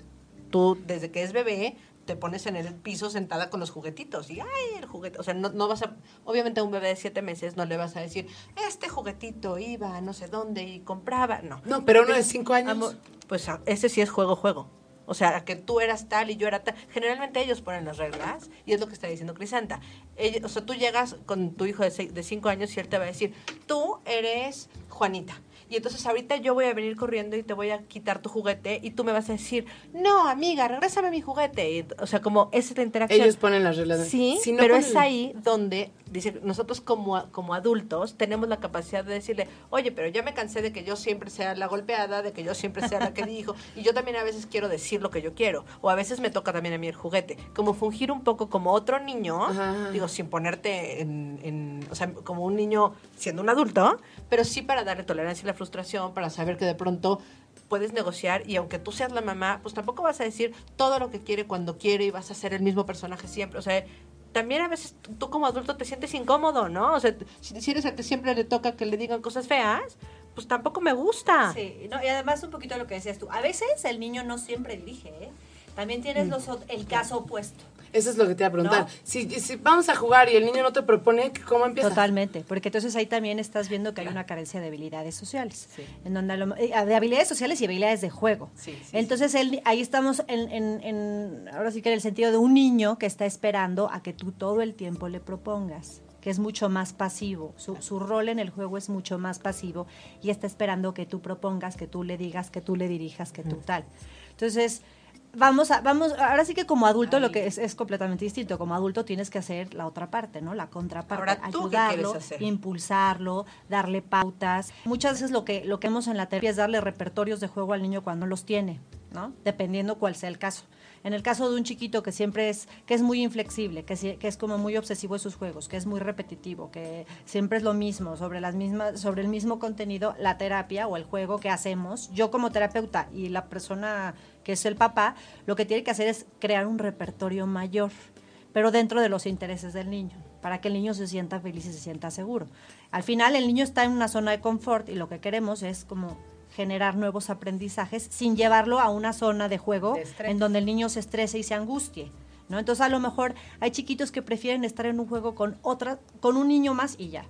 Tú, desde que es bebé, te pones en el piso sentada con los juguetitos y, ay, el juguete. O sea, no, no vas a. Obviamente, a un bebé de siete meses no le vas a decir, este juguetito iba a no sé dónde y compraba. No. No, pero uno de cinco años. pues ese sí es juego, juego. O sea, que tú eras tal y yo era tal. Generalmente ellos ponen las reglas y es lo que está diciendo Crisanta. Ella- o sea, tú llegas con tu hijo de, seis- de cinco años y él te va a decir, tú eres Juanita. Y entonces ahorita yo voy a venir corriendo y te voy a quitar tu juguete y tú me vas a decir, no, amiga, regrésame mi juguete. Y, o sea, como esa es la interacción. Ellos ponen las reglas. Sí, Si no pero ponen- es ahí donde, dice, nosotros como, como adultos tenemos la capacidad de decirle, oye, pero ya me cansé de que yo siempre sea la golpeada, de que yo siempre sea la que dijo, y yo también a veces quiero decir lo que yo quiero, o a veces me toca también a mí el juguete. Como fungir un poco como otro niño, Ajá. digo, sin ponerte en, en- o sea, como un niño siendo un adulto, pero sí para darle tolerancia a la frustración, para saber que de pronto puedes negociar y aunque tú seas la mamá, pues tampoco vas a decir todo lo que quiere cuando quiere y vas a ser el mismo personaje siempre. O sea, también a veces tú- como adulto te sientes incómodo, ¿no? O sea, si, eres el que siempre le toca que le digan cosas feas, pues tampoco me gusta. Sí, no, y además un poquito lo que decías tú. A veces el niño no siempre dirige, ¿eh? También tienes Mm. los, el caso opuesto. Eso es lo que te iba a preguntar. ¿No? Si, si vamos a jugar y el niño no te propone, ¿cómo empieza? Totalmente, porque entonces ahí también estás viendo que hay una carencia de habilidades sociales, Sí. en donde lo- eh, de habilidades sociales y habilidades de juego. Sí, sí, entonces él- ahí estamos en, en- en- ahora sí que en el sentido de un niño que está esperando a que tú todo el tiempo le propongas que es mucho más pasivo, su, su rol en el juego es mucho más pasivo y está esperando que tú propongas, que tú le digas, que tú le dirijas, que tú tal. Entonces, vamos a, vamos, ahora sí que como adulto lo que es, es completamente distinto. Como adulto tienes que hacer la otra parte, ¿no? La contraparte. Ahora, ¿tú qué quieres ayudarlo, impulsarlo, darle pautas. Muchas veces lo que, lo que hemos en la terapia es darle repertorios de juego al niño cuando los tiene, ¿no? Dependiendo cuál sea el caso. En el caso de un chiquito que siempre es, que es muy inflexible, que, que es como muy obsesivo en sus juegos, que es muy repetitivo, que siempre es lo mismo, sobre las mismas, sobre el mismo contenido, la terapia o el juego que hacemos, yo como terapeuta y la persona que es el papá, lo que tiene que hacer es crear un repertorio mayor, pero dentro de los intereses del niño, para que el niño se sienta feliz y se sienta seguro. Al final el niño está en una zona de confort y lo que queremos es como generar nuevos aprendizajes sin llevarlo a una zona de juego De en donde el niño se estrese y se angustie. ¿no? Entonces a lo mejor hay chiquitos que prefieren estar en un juego con otra, con un niño más y ya.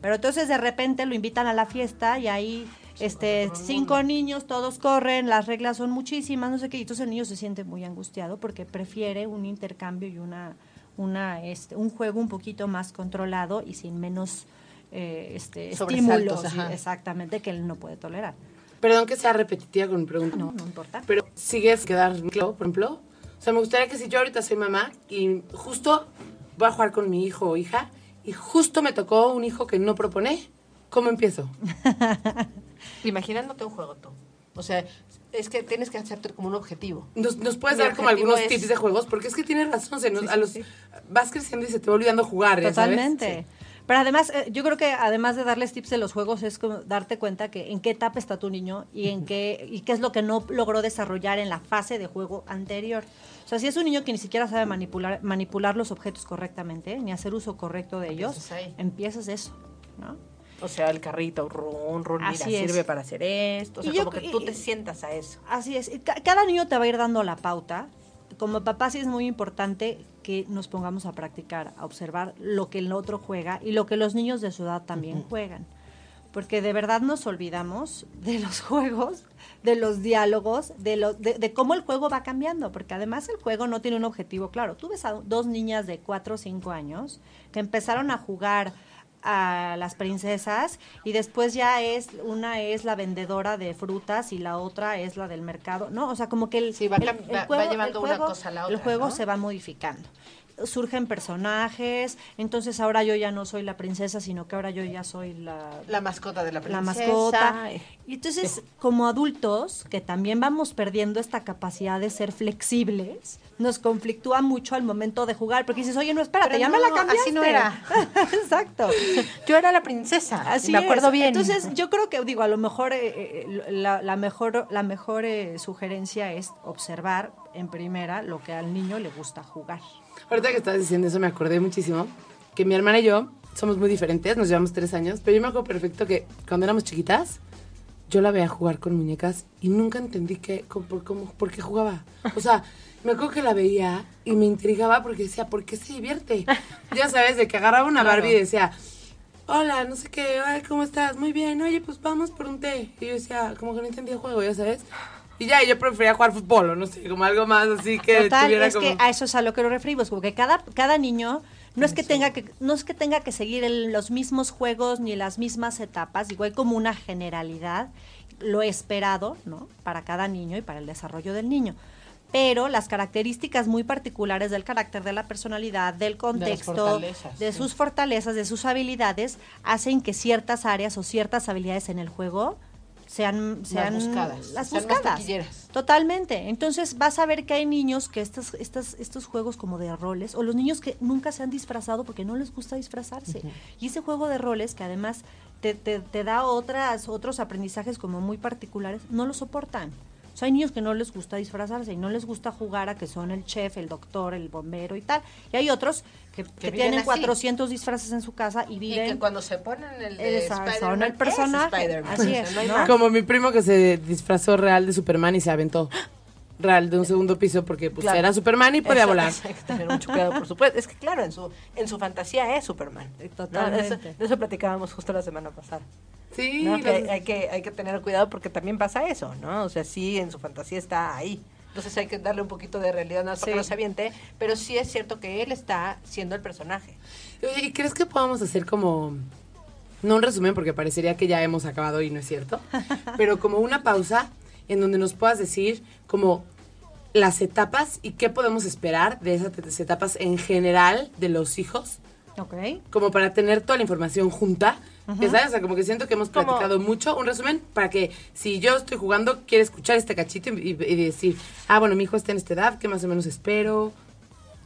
Pero entonces de repente lo invitan a la fiesta y ahí este cinco niños, todos corren, las reglas son muchísimas, no sé qué, y entonces el niño se siente muy angustiado porque prefiere un intercambio y una, una este, un juego un poquito más controlado y sin menos eh, este, estímulos, exactamente, que él no puede tolerar. Perdón que sea repetitiva con mi pregunta. No, no importa. Pero sigues quedar claro, por ejemplo. O sea, me gustaría que si yo ahorita soy mamá y justo voy a jugar con mi hijo o hija y justo me tocó un hijo que no propone, ¿cómo empiezo? Imaginándote un juego tú. O sea, es que tienes que hacerte como un objetivo. ¿Nos, nos puedes Mi dar como algunos es- tips de juegos? Porque es que tienes razón, se nos- Sí, a los, sí. vas creciendo y se te va olvidando jugar, ya sabes. Pero además, eh, yo creo que además de darles tips de los juegos, es como darte cuenta que en qué etapa está tu niño y en qué, y qué es lo que no logró desarrollar en la fase de juego anterior. O sea, si es un niño que ni siquiera sabe manipular, manipular los objetos correctamente, ni hacer uso correcto de ellos, Empiezas eso, ¿no? O sea, el carrito, run, run, mira, es. sirve para hacer esto. O sea, Y yo- como que y- tú te sientas a eso. Así es. Y ca- Cada niño te va a ir dando la pauta. Como papá sí es muy importante que nos pongamos a practicar, a observar lo que el otro juega y lo que los niños de su edad también juegan. Porque de verdad nos olvidamos de los juegos, de los diálogos, de, lo, de, de cómo el juego va cambiando. Porque además el juego no tiene un objetivo claro. Tú ves a dos niñas de 4 o 5 años que empezaron a jugar a las princesas y después ya es una es la vendedora de frutas y la otra es la del mercado no o sea como que el, Sí, va el- cam- el va- va juego, llevando el una juego- cosa a la el otra, juego ¿no? se va modificando surgen personajes entonces ahora yo ya no soy la princesa sino que ahora yo ya soy la La mascota de la la princesa. mascota. Y entonces, como adultos, que también vamos perdiendo esta capacidad de ser flexibles, nos conflictúa mucho al momento de jugar, porque dices, oye, no, espérate, Pero ya me la no, cambiaste. así no era. Exacto. Yo era la princesa. Así me acuerdo es. bien. Entonces, yo creo que, digo, a lo mejor eh, eh, la, la mejor, la mejor eh, sugerencia es observar en primera lo que al niño le gusta jugar. Ahorita que estás diciendo eso me acordé muchísimo que mi hermana y yo somos muy diferentes, nos llevamos tres años, pero yo me acuerdo perfecto que cuando éramos chiquitas yo la veía jugar con muñecas y nunca entendí qué, por, cómo- por qué jugaba. O sea, me acuerdo que la veía y me intrigaba porque decía, ¿por qué se divierte? Ya sabes, de que agarraba una Barbie y decía, hola, no sé qué, ay, ¿cómo estás? Muy bien, oye, pues vamos por un té. Y yo decía, como que no entendía el juego, ya sabes. Y ya, yo prefería jugar fútbol o no sé, como algo más así que Total, tuviera es como... que a eso es a lo que nos referimos, porque cada, cada niño no es que tenga que no es que tenga que seguir el- los mismos juegos ni las mismas etapas, igual como una generalidad, lo esperado, ¿no? Para cada niño y para el desarrollo del niño. Pero las características muy particulares del carácter, de la personalidad, del contexto, fortalezas, de sí. sus fortalezas, de sus habilidades, hacen que ciertas áreas o ciertas habilidades en el juego sean, sean buscadas, las sean buscadas. Totalmente. Entonces vas a ver que hay niños que estas, estas, estos juegos como de roles, o los niños que nunca se han disfrazado porque no les gusta disfrazarse. Y ese juego de roles que además te, te, te da otras, otros aprendizajes como muy particulares, no lo soportan. O sea, hay niños que no les gusta disfrazarse y no les gusta jugar a que son el chef, el doctor, el bombero y tal. Y hay otros que, tienen así. 400 disfraces en su casa y Y viven... que cuando se ponen el de Esa- son Spider-Man, el personaje. es Spider-Man. Así es, no. Como mi primo que se disfrazó real de Superman y se aventó real de un segundo piso porque pues Claro. era Superman y podía volar. que tener mucho cuidado, por supuesto. Es que claro, en su, en su fantasía es Superman. ¿no? Totalmente. Eso- de eso platicábamos justo la semana pasada. Sí, ¿no? Los- hay, hay que, hay que tener cuidado porque también pasa eso, ¿no? O sea, sí, en su fantasía está ahí. Entonces hay que darle un poquito de realidad para que Sí. no se aviente, pero sí es cierto que él está siendo el personaje. ¿y crees que podamos hacer como, no un resumen porque parecería que ya hemos acabado y no es cierto, pero como una pausa en donde nos puedas decir como las etapas y qué podemos esperar de esas etapas en general de los hijos? Ok. como para tener toda la información junta. Ya ¿Sabes? O sea, como que siento que hemos platicado mucho. Un resumen para que si yo estoy jugando, quiero escuchar este cachito y, y- decir, ah, bueno, mi hijo está en esta edad, ¿qué más o menos espero?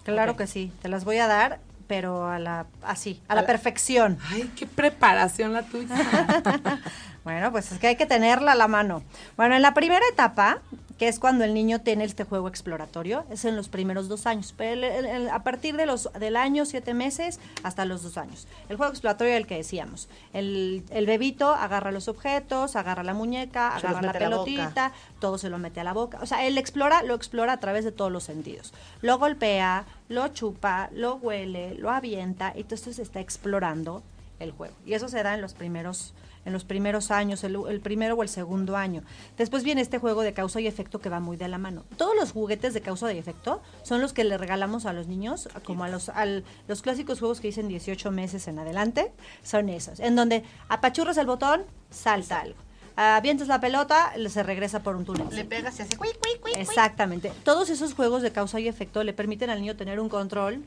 Claro Ok. que sí, te las voy a dar, pero a la así, a, A la, la- perfección. Ay, qué preparación la tuya. Bueno, pues es que hay que tenerla a la mano. Bueno, en la primera etapa, que es cuando el niño tiene este juego exploratorio, es en los primeros dos años, pero el- el- el- a partir de los del año siete meses hasta los dos años. El juego exploratorio del que decíamos, el, el bebito agarra los objetos, agarra la muñeca, Se agarra la pelotita, todo se lo mete a la boca. O sea, él explora, lo explora a través de todos los sentidos. Lo golpea, lo chupa, lo huele, lo avienta, y entonces está explorando el juego. Y eso se da en los primeros en los primeros años, el, el primero o el segundo año. Después viene este juego de causa y efecto que va muy de la mano. Todos los juguetes de causa y efecto son los que le regalamos a los niños, como a los, al- los clásicos juegos que dicen 18 meses en adelante, son esos, en donde apachurras el botón, salta algo. Avientas la pelota, se regresa por un túnel. Le pegas y hace cuic, cuic, cuic. Exactamente. Todos esos juegos de causa y efecto le permiten al niño tener un control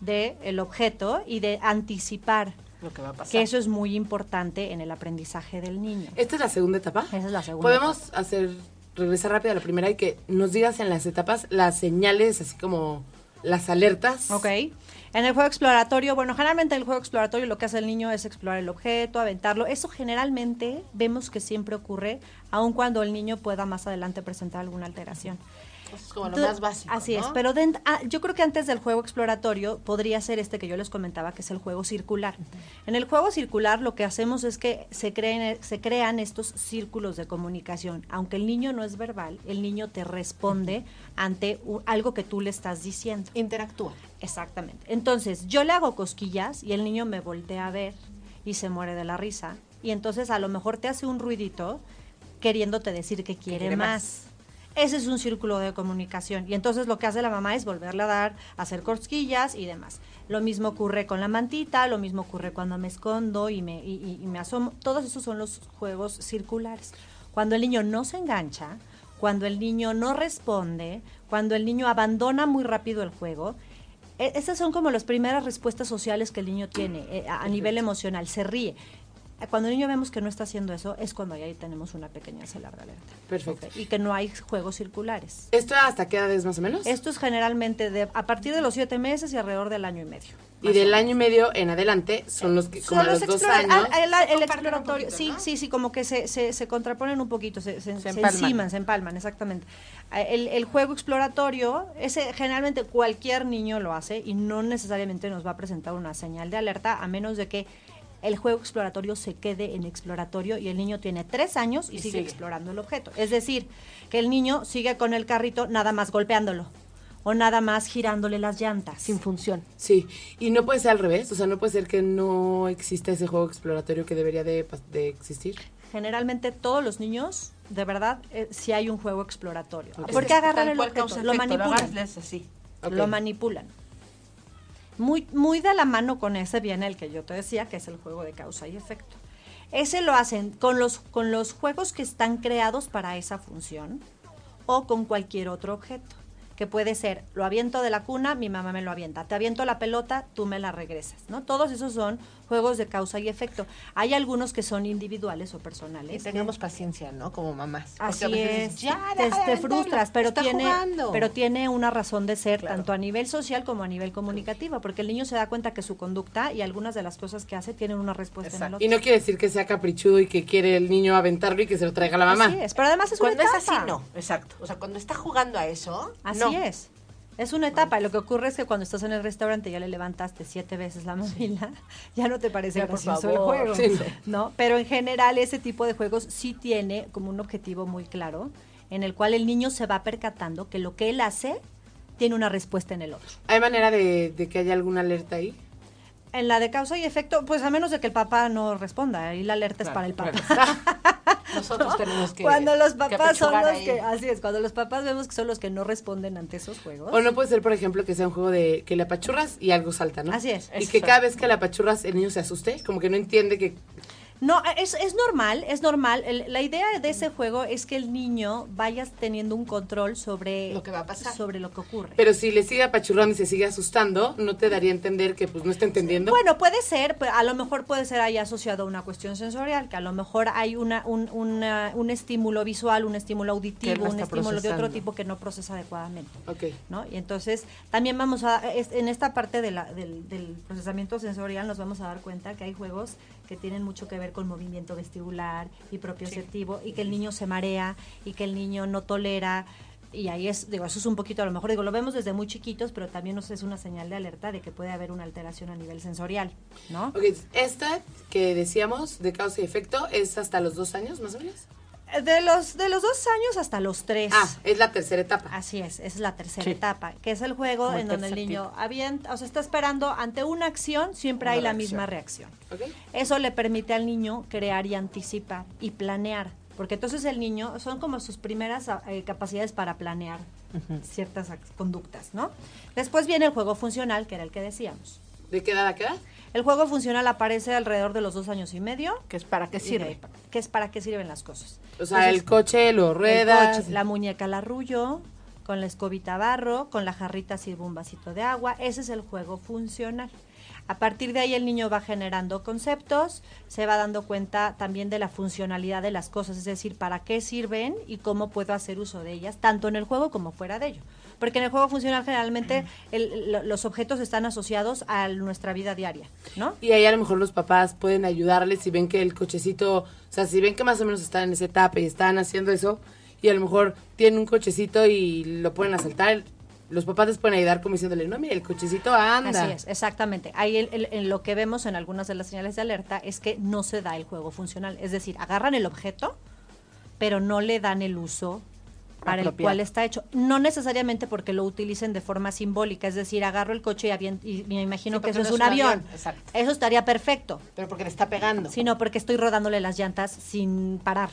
de el objeto y de anticipar, Lo que va a pasar. que eso es muy importante en el aprendizaje del niño. ¿Esta es la segunda etapa? Esa es la segunda. Podemos hacer, regresar rápido a la primera y que nos digas en las etapas las señales así como las alertas. Ok. En el juego exploratorio, bueno, generalmente en el juego exploratorio lo que hace el niño es explorar el objeto, aventarlo. Eso generalmente vemos que siempre ocurre, aun cuando el niño pueda más adelante presentar alguna alteración. Eso es como lo más básico. Así es, pero ah, yo creo que antes del juego exploratorio podría ser este que yo les comentaba, que es el juego circular. En el juego circular lo que hacemos es que se, creen, se crean estos círculos de comunicación. Aunque el niño no es verbal, el niño te responde ante u- algo que tú le estás diciendo. Interactúa. Exactamente. Entonces, yo le hago cosquillas y el niño me voltea a ver y se muere de la risa. Y entonces a lo mejor te hace un ruidito queriéndote decir que quiere, quiere más. más. Ese es un círculo de comunicación. Y entonces lo que hace la mamá es volverle a dar, hacer cosquillas y demás. Lo mismo ocurre con la mantita, lo mismo ocurre cuando me escondo y me, y- y- me asomo. Todos esos son los juegos circulares. Cuando el niño no se engancha, cuando el niño no responde, cuando el niño abandona muy rápido el juego, e- esas son como las primeras respuestas sociales que el niño tiene eh, a, a nivel emocional, se ríe. Cuando el niño vemos que no está haciendo eso, es cuando ahí tenemos una pequeña de alerta. Perfecto. Y que no hay juegos circulares. ¿Esto hasta qué edad es más o menos? Esto es generalmente de, a partir de los siete meses y alrededor del año y medio. y del año y medio en adelante son los que, como Son los los dos años. ah, el, exploratorio, poquito, sí, ¿no? sí, sí, como que se, se, se contraponen un poquito, se, se, Se enciman, se empalman, exactamente. Eh, El, el juego exploratorio, ese generalmente cualquier niño lo hace y no necesariamente nos va a presentar una señal de alerta, a menos de que el juego exploratorio se quede en exploratorio y el niño tiene tres años y, Y sigue, sigue. explorando el objeto. Es decir, que el niño sigue con el carrito nada más golpeándolo o nada más girándole las llantas. Sin función. Sí, y no puede ser al revés, o sea, no puede ser que no exista ese juego exploratorio que debería de, existir. generalmente todos los niños, de verdad, eh, si hay un juego exploratorio. Ok. Porque agarran el objeto, lo manipulan. así. Lo manipulan. Muy, muy de la mano con ese viene el que yo te decía, que es el juego de causa y efecto. Ese lo hacen con los, con los juegos que están creados para esa función o con cualquier otro objeto. Que puede ser, lo aviento de la cuna, mi mamá me lo avienta. Te aviento la pelota, tú me la regresas. ¿no? Todos esos son juegos de causa y efecto. Hay algunos que son individuales o Y personales. tengamos paciencia, ¿no? Como mamás. Así a veces es. ya, te, frustras, pero tiene, jugando". pero tiene una razón de ser Claro. tanto a nivel social como a nivel comunicativo, porque el niño se da cuenta que su conducta y algunas de las cosas que hace tienen una respuesta en el otro. Y no quiere decir que sea caprichudo y que quiere el niño aventarlo y que se lo traiga la mamá. Así es, pero además es Cuando una es así, no. Exacto. O sea, cuando está jugando a eso, Así no. es. Es una etapa. y Lo que ocurre es que cuando estás en el restaurante ya le levantaste siete veces la mamila, ya no te parece Ya, gracioso el juego. Sí, ¿no? Pero en general ese tipo de juegos sí tiene como un objetivo muy claro, en el cual el niño se va percatando que lo que él hace tiene una respuesta en el otro. ¿Hay manera de, de que haya alguna alerta ahí? En la de causa y efecto, pues a menos de que el papá no responda, ahí la alerta es para el papá. Nosotros tenemos que. cuando los papás son los ahí. que, así es, cuando los papás vemos que son los que no responden ante esos juegos. O no puede ser, por ejemplo, que sea un juego de que le apachurras y algo salta, ¿no? Así es. Y Eso que cada vez que le apachurras el niño se asuste, como que no entiende que... No, es, es normal, es normal. El- la idea de ese juego es que el niño vaya teniendo un control sobre Lo que va a pasar. sobre lo que ocurre. Pero si le sigue apachurrando y se sigue asustando, no te daría a entender que pues no está entendiendo. Bueno, puede ser, pero a lo mejor puede ser ahí asociado a una cuestión sensorial, que a lo mejor hay una, un, una- un estímulo visual, un estímulo auditivo, un estímulo de otro tipo que no procesa adecuadamente. Ok. ¿no? Y entonces también vamos a, en esta parte de la- del, del procesamiento sensorial nos vamos a dar cuenta que hay juegos que tienen mucho que ver con movimiento vestibular y propioceptivo y que el niño se marea y que el niño no tolera y ahí es, digo, eso es un poquito a lo mejor, digo, lo vemos desde muy chiquitos, pero también nos es una señal de alerta de que puede haber una alteración a nivel sensorial, ¿no? Ok, esta que decíamos de causa y efecto es hasta los dos años, más o menos. De los, de los dos años hasta los tres. Ah, es la tercera etapa. Así es, esa es la tercera Sí. etapa, que es el juego en donde el niño avienta, o sea, está esperando ante una acción, siempre Una hay la misma reacción. Eso le permite al niño crear y anticipar y planear, porque entonces el niño son como sus primeras ah, eh, capacidades para planear ciertas conductas, ¿no? Después viene el juego funcional, que era el que decíamos. ¿De qué edad a qué edad? El juego funcional aparece alrededor de los dos años y medio. Que es para qué sirve. que es para qué sirven las cosas. O sea, Entonces, el coche, los ruedas. coche, la muñeca la arrullo, con la escobita barro, con la jarrita sirvo un vasito de agua. Ese es el juego funcional. A partir de ahí el niño va generando conceptos, se va dando cuenta también de la funcionalidad de las cosas, es decir, para qué sirven y cómo puedo hacer uso de ellas, tanto en el juego como fuera de ello. Porque en el juego funcional generalmente el- lo- los objetos están asociados a nuestra vida diaria, ¿no? Y ahí a lo mejor los papás pueden ayudarles si ven que el cochecito, o sea, si ven que más o menos están en esa etapa y están haciendo eso, y a lo mejor tienen un cochecito y lo pueden asaltar, los papás les pueden ayudar como diciéndole, no, mira, el cochecito anda. Así es, exactamente. Ahí el- el- en lo que vemos en algunas de las señales de alerta es que no se da el juego funcional. Es decir, agarran el objeto, pero no le dan el uso para el cual está hecho. No necesariamente porque lo utilicen de forma simbólica, es decir, agarro el coche y, avien- y me imagino Sí, que eso no es un avión. Exacto. Eso estaría perfecto, Pero porque le está pegando. sino porque estoy rodándole las llantas sin parar.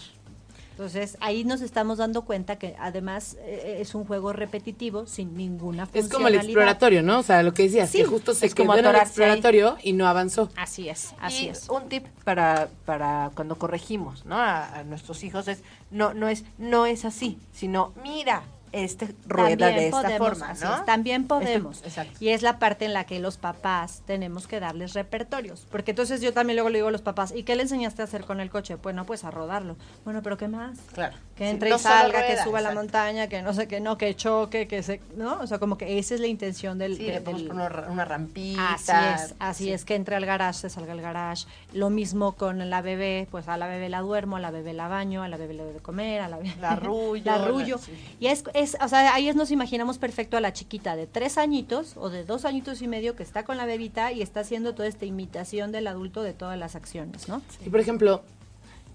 Entonces, ahí nos estamos dando cuenta que además eh, es un juego repetitivo sin ninguna Es funcionalidad. como el exploratorio, ¿no? O sea, lo que decías, Sí, que justo se es quedó como en el ahí. exploratorio y no avanzó. Así es, así y es. un tip para, para cuando corregimos ¿no? a, a nuestros hijos es no no es no es así sino mira este rueda También de esta podemos, forma ¿no? también podemos. Y es la parte en la que los papás tenemos que darles repertorios. Porque entonces yo también luego le digo a los papás, ¿y qué le enseñaste a hacer con el coche? Bueno, pues a rodarlo. Bueno, pero ¿qué más? claro Que Sí, entre no y salga, que suba a la montaña, que no sé qué, no, que choque, que se... ¿No? O sea, como que esa es la intención del... sí de- le del- una, una rampita Así es, así sí. es, que entre al garage, se salga al garage. Lo mismo con la bebé, pues a la bebé la duermo, a la bebé la baño, a la bebé le doy de comer, a la bebé... La arrullo, la arrullo. Y es, es, o sea, ahí es- nos imaginamos perfecto a la chiquita de tres añitos o de dos añitos y medio que está con la bebita y está haciendo toda esta imitación del adulto de todas las acciones, ¿no? Y por ejemplo,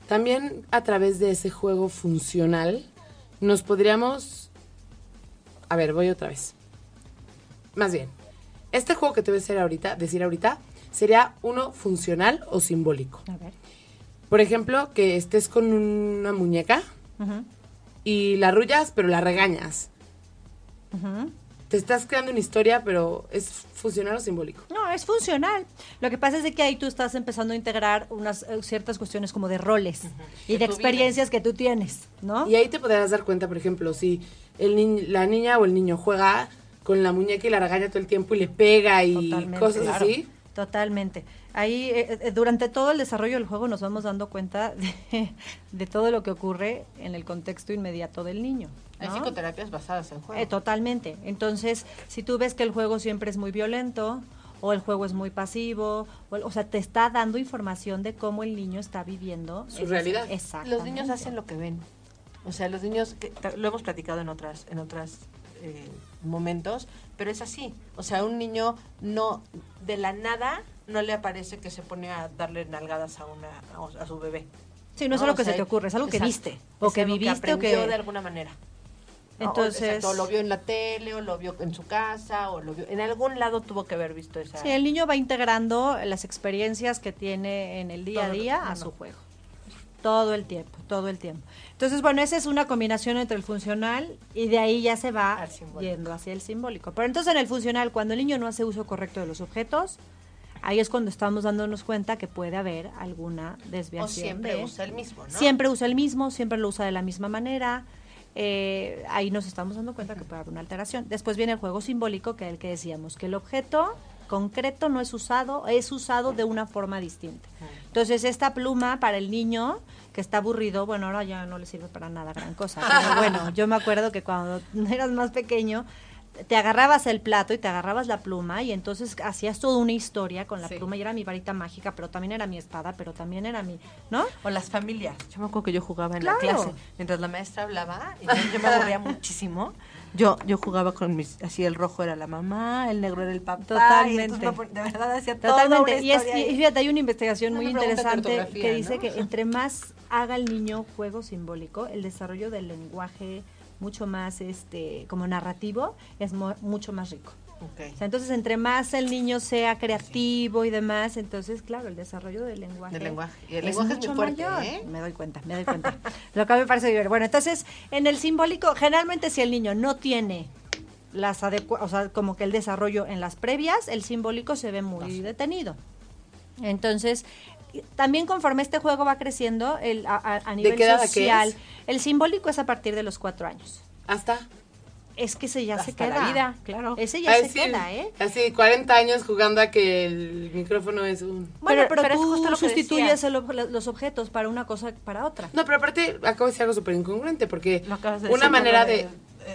también a través de ese juego funcional, nos podríamos... A ver, voy otra vez. Más bien, este juego que te voy a decir ahorita, decir ahorita sería uno funcional o simbólico. A ver. Por ejemplo, que estés con una muñeca Ujú, y la arrullas, pero la regañas. Te estás creando una historia, pero ¿es funcional o simbólico? No, es funcional. Lo que pasa es de que ahí tú estás empezando a integrar unas eh, ciertas cuestiones como de roles y de experiencias que tú tienes, ¿no? Y ahí te podrás dar cuenta, por ejemplo, si el ni- la niña o el niño juega con la muñeca y la regaña todo el tiempo y le pega y Totalmente, cosas claro. así. Totalmente. Ahí, eh, eh, durante todo el desarrollo del juego nos vamos dando cuenta de, de todo lo que ocurre en el contexto inmediato del niño. hay psicoterapias basadas en juego Eh, totalmente. Entonces, si tú ves que el juego siempre es muy violento o el juego es muy pasivo, o, sea, te está dando información de cómo el niño está viviendo Su realidad. Exacto. los niños hacen lo que ven o sea los niños que- lo hemos platicado en otras en otras eh, momentos pero es así. O sea un niño no de la nada no le aparece que se pone a darle nalgadas a una a, a su bebé. Sí, no es ¿no? algo O que sea, se te ocurre, es algo que viste, o que viviste, o que- de alguna manera Entonces- exacto, lo vio en la tele o lo vio en su casa o lo vio en algún lado tuvo que haber visto esa Sí, el niño va integrando las experiencias que tiene en el día a Todo día a su juego. Todo el tiempo, todo el tiempo. Entonces, bueno, esa es una combinación entre el funcional y de ahí ya se va yendo hacia el simbólico. Pero entonces en el funcional, cuando el niño no hace uso correcto de los objetos, ahí es cuando estamos dándonos cuenta que puede haber alguna o desviación. siempre de- usa el mismo ¿no? Siempre usa el mismo, siempre lo usa de la misma manera. eh, ahí nos estamos dando cuenta que puede haber una alteración. Después viene el juego simbólico, que es el que decíamos, que el objeto concreto no es usado, es usado de una forma distinta. Entonces, esta pluma para el niño que está aburrido, bueno, ahora ya no le sirve para nada gran cosa, pero bueno, yo me acuerdo que cuando eras más pequeño, te agarrabas el plato y te agarrabas la pluma y entonces hacías toda una historia con la Sí. pluma y era mi varita mágica, pero también era mi espada, pero también era mi, ¿no? O las familias. Yo me acuerdo que yo jugaba en Claro. la clase. Mientras la maestra hablaba, y yo, yo me aburría muchísimo. Yo, yo jugaba con mis, así el rojo era la mamá, el negro era el papá. Totalmente. de verdad hacía Totalmente. Y, es, y fíjate, hay una investigación Una muy interesante que dice ¿no? que entre más haga el niño juego simbólico, el desarrollo del lenguaje mucho más este como narrativo es mu- mucho más rico. Ok. O sea, entonces entre más el niño sea creativo y demás, entonces claro, el desarrollo del lenguaje. Del lenguaje. Y el lenguaje es muy fuerte, mayor. ¿eh? Me doy cuenta, me doy cuenta. Lo que me parece bien. Bueno, entonces en el simbólico, generalmente si el niño no tiene las adecua o sea, como que el desarrollo en las previas, el simbólico se ve muy detenido. Entonces, también conforme este juego va creciendo el, a, nivel qué edad social, el simbólico es a partir de los cuatro años. Hasta. Es que ese ya se queda. la vida, claro. Ese ya Ay, se queda, ¿eh? Así, 40 años jugando a que el micrófono es un... Bueno, Pero- pero, pero es tú justo lo sustituyes el los objetos para una cosa para otra. No, pero aparte acabo de decir algo súper incongruente porque Lo acabas de una decir, manera de... eh,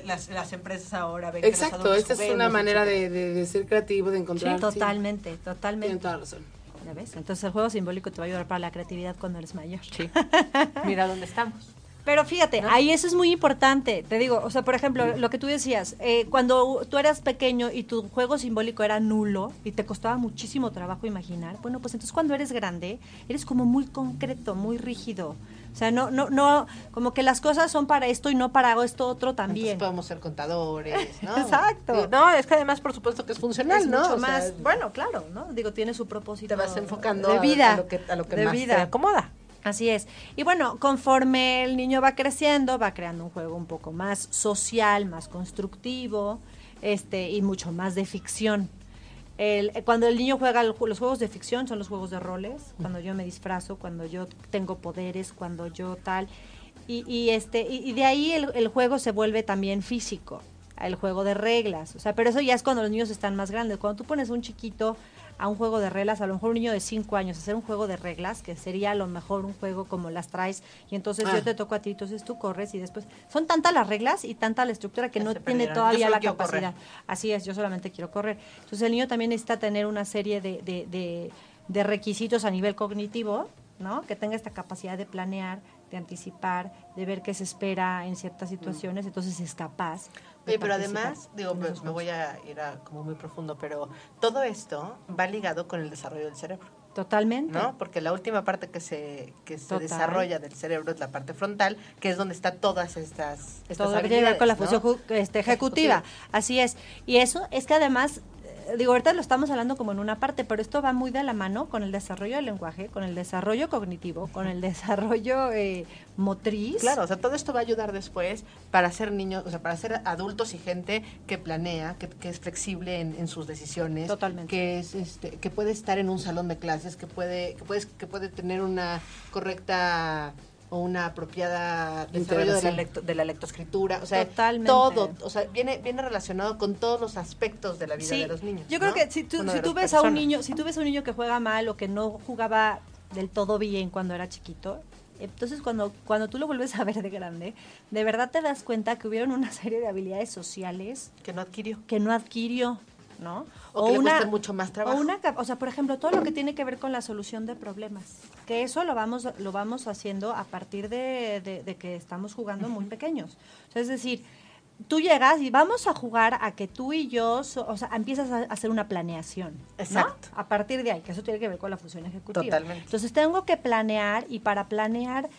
Las, las empresas ahora ven Exacto, esta es una manera de, de- de ser creativo, de encontrar... Sí, totalmente, Tienen totalmente. toda razón. ¿Ya ves? Entonces el juego simbólico te va a ayudar para la creatividad cuando eres mayor. Sí. Mira dónde estamos. Pero fíjate, ahí eso es muy importante. Te digo, o sea, por ejemplo, lo que tú decías, eh, cuando tú eras pequeño y tu juego simbólico era nulo y te costaba muchísimo trabajo imaginar, bueno, pues entonces cuando eres grande, eres como muy concreto, muy rígido. O sea, no, no, no, como que las cosas son para esto y no para esto otro también. Entonces podemos ser contadores, ¿no? Exacto. No, es que además por supuesto que es funcional, es ¿no? mucho O sea, más, bueno, claro, ¿no? Digo, tiene su propósito. te vas enfocando de vida, a, lo que, a lo que de más vida. te acomoda. Así es. Y bueno, conforme el niño va creciendo, va creando un juego un poco más social, más constructivo, este, y mucho más de ficción. El- eh, cuando el niño juega los juegos de ficción son los juegos de roles, cuando yo me disfrazo, cuando yo tengo poderes, cuando yo tal. Y, y este, y, y de ahí el, el juego se vuelve también físico, el juego de reglas. O sea, pero eso ya es cuando los niños están más grandes. Cuando tú pones un chiquito a un juego de reglas, a lo mejor un niño de 5 años, hacer un juego de reglas, que sería a lo mejor un juego como las traes, y entonces Ah. yo te toco a ti, entonces tú corres y después... Son tantas las reglas y tanta la estructura que Ya no tiene todavía la correr. capacidad. Así es, yo solamente quiero correr. Entonces el niño también necesita tener una serie de, de, de- de requisitos a nivel cognitivo, ¿no? Que tenga esta capacidad de planear, de anticipar, de ver qué se espera en ciertas situaciones, entonces es capaz. Oye, pero además, digo, en me, voy a ir a como muy profundo, pero todo esto va ligado con el desarrollo del cerebro, Totalmente. ¿no? Porque la última parte que se, que se Total. desarrolla del cerebro es la parte frontal, que es donde está todas estas, estas Todo ver con la habilidades, función ¿no? este, ejecutiva. Así es. Y eso es que además, digo, ahorita lo estamos hablando como en una parte, pero esto va muy de la mano con el desarrollo del lenguaje, con el desarrollo cognitivo, con el desarrollo eh, motriz. Claro, o sea, todo esto va a ayudar después para ser niños, o sea, para ser adultos y gente que planea, que, que es flexible en, en sus decisiones, Totalmente. que es, este, que puede estar en un salón de clases, que puede, que puedes, que puede tener una correcta o una apropiada desarrollo de la, lecto- de la lectoescritura, o sea, Totalmente. todo, o sea, viene, viene relacionado con todos los aspectos de la vida Sí, de los niños. Yo creo ¿no? que si tú, Bueno, si tú ves a un niño, si tú ves a un niño que juega mal o que no jugaba del todo bien cuando era chiquito, entonces cuando, cuando tú lo vuelves a ver de grande, de verdad te das cuenta que hubieron una serie de habilidades sociales que no adquirió. que no adquirió, ¿no? O que le cueste mucho más trabajo. O, una, o sea, por ejemplo, todo lo que tiene que ver con la solución de problemas, que eso lo vamos, lo vamos haciendo a partir de, de- de que estamos jugando muy pequeños. O sea, es decir, tú llegas y vamos a jugar a que tú y yo, so- o sea, empiezas a hacer una planeación. ¿no? Exacto. A partir de ahí, que eso tiene que ver con la función ejecutiva. Totalmente. Entonces tengo que planear y para planear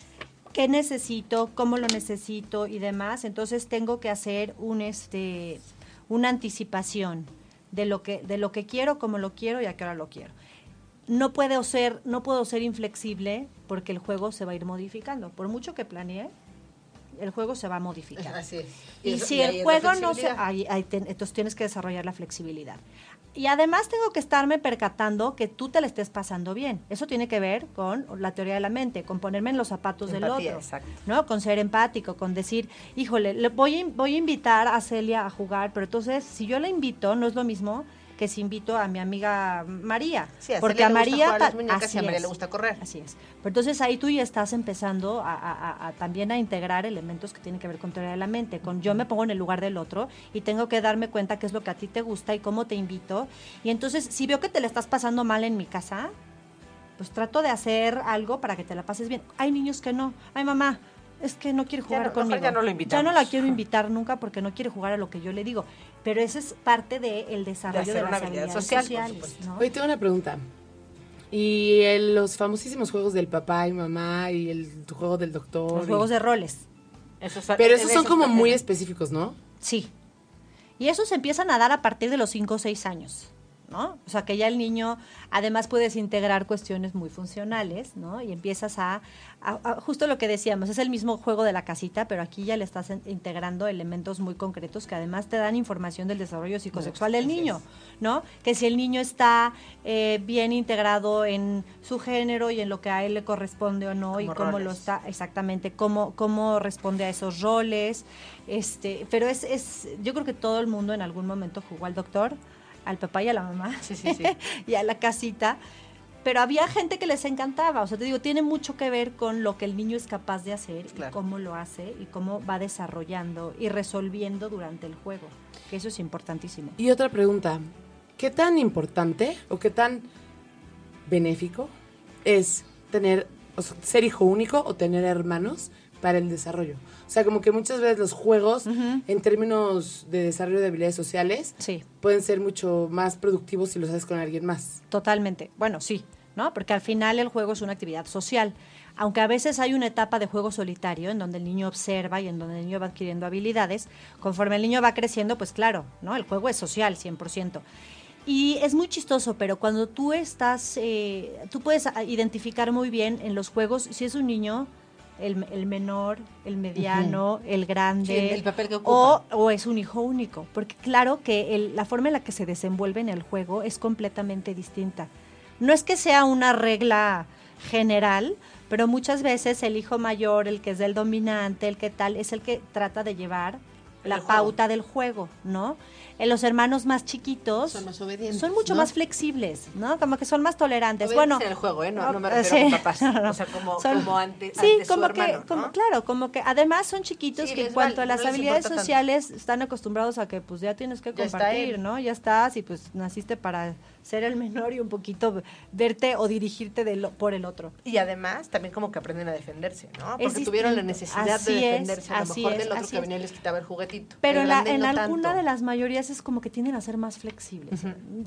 qué necesito, cómo lo necesito y demás, entonces tengo que hacer un este una anticipación de lo que de lo que quiero, cómo lo quiero y a qué hora lo quiero. No puedo ser no puedo ser inflexible porque el juego se va a ir modificando. Por mucho que planee, el juego se va a modificar. Así es. Y, eso- si el juego no se... ahí- ahí ten- entonces tienes que desarrollar la flexibilidad. Y además tengo que estarme percatando que tú te la estés pasando bien. Eso tiene que ver con la teoría de la mente, con ponerme en los zapatos Empatía, del otro. exacto. ¿no? Con ser empático, con decir, híjole, le voy, a- voy a invitar a Celia a jugar, pero entonces si yo la invito, no es lo mismo que si invito a mi amiga María. Sí, a porque a gusta María... jugar a y María le gusta correr. Así es. Pero entonces ahí tú ya estás empezando a, a- a- a también a integrar elementos que tienen que ver con teoría de la mente, con yo me pongo en el lugar del otro y tengo que darme cuenta qué es lo que a ti te gusta y cómo te invito. Y entonces, si veo que te la estás pasando mal en mi casa, pues trato de hacer algo para que te la pases bien. Hay niños que no. Ay, mamá, es que no quiere Ya jugar no, mejor conmigo. ya no lo Ya no la quiero invitar nunca porque no quiere jugar a lo que yo le digo. Pero eso es parte del desarrollo hacer de, una las habilidad habilidades social, sociales. ¿no? Oye, tengo una pregunta. Y el- los famosísimos juegos del papá y mamá y el juego del doctor. Los y- juegos de roles. Pero esos son como muy específicos, ¿no? Sí. Y esos se empiezan a dar a partir de los 5 o 6 años. ¿No? O sea, que ya el niño, además puedes integrar cuestiones muy funcionales, ¿no? Y empiezas a, justo lo que decíamos, es el mismo juego de la casita, pero aquí ya le estás integrando elementos muy concretos que además te dan información del desarrollo psicosexual del niño, ¿no? Que si el niño está eh, bien integrado en su género y en lo que a él le corresponde o no, y cómo lo está, exactamente, cómo, cómo responde a esos roles, este, pero es, es, yo creo que todo el mundo en algún momento jugó al doctor, al papá y a la mamá. Y a la casita. Pero había gente que les encantaba, o sea, te digo, tiene mucho que ver con lo que el niño es capaz de hacer y cómo lo hace y cómo va desarrollando y resolviendo durante el juego, que eso es importantísimo. Y otra pregunta, ¿qué tan importante o qué tan benéfico es tener, ser hijo único o tener hermanos para el desarrollo? O sea, como que muchas veces los juegos, en términos de desarrollo de habilidades sociales, sí. pueden ser mucho más productivos si los haces con alguien más. Totalmente. Bueno, sí, ¿no? Porque al final el juego es una actividad social. Aunque a veces hay una etapa de juego solitario en donde el niño observa y en donde el niño va adquiriendo habilidades, conforme el niño va creciendo, pues claro, ¿no? El juego es social, 100%. Y es muy chistoso, pero cuando tú estás, eh, tú puedes identificar muy bien en los juegos si es un niño el, el menor, el mediano, el grande, el papel que o, o, es un hijo único, porque claro que el, la forma en la que se desenvuelve en el juego es completamente distinta. No es que sea una regla general, pero muchas veces el hijo mayor, el que es el dominante, el que tal, es el que trata de llevar la pauta del juego, ¿no? En los hermanos más chiquitos son más obedientes, son mucho más flexibles, ¿no? Como que son más tolerantes. bueno, en el juego, ¿eh? No, me refiero a papás, o sea, como, como ante, sí, como que, como, claro, como que además son chiquitos que en cuanto a las habilidades sociales están acostumbrados a que pues ya tienes que compartir, ¿no? Ya estás y pues naciste para ser el menor y un poquito verte o dirigirte de por el otro. Y además también como que aprenden a defenderse, ¿no? Porque tuvieron la necesidad de defenderse a lo mejor del otro que venía y les quitaba el juguetito. Pero en, en alguna de las mayorías es como que tienden a ser más flexibles.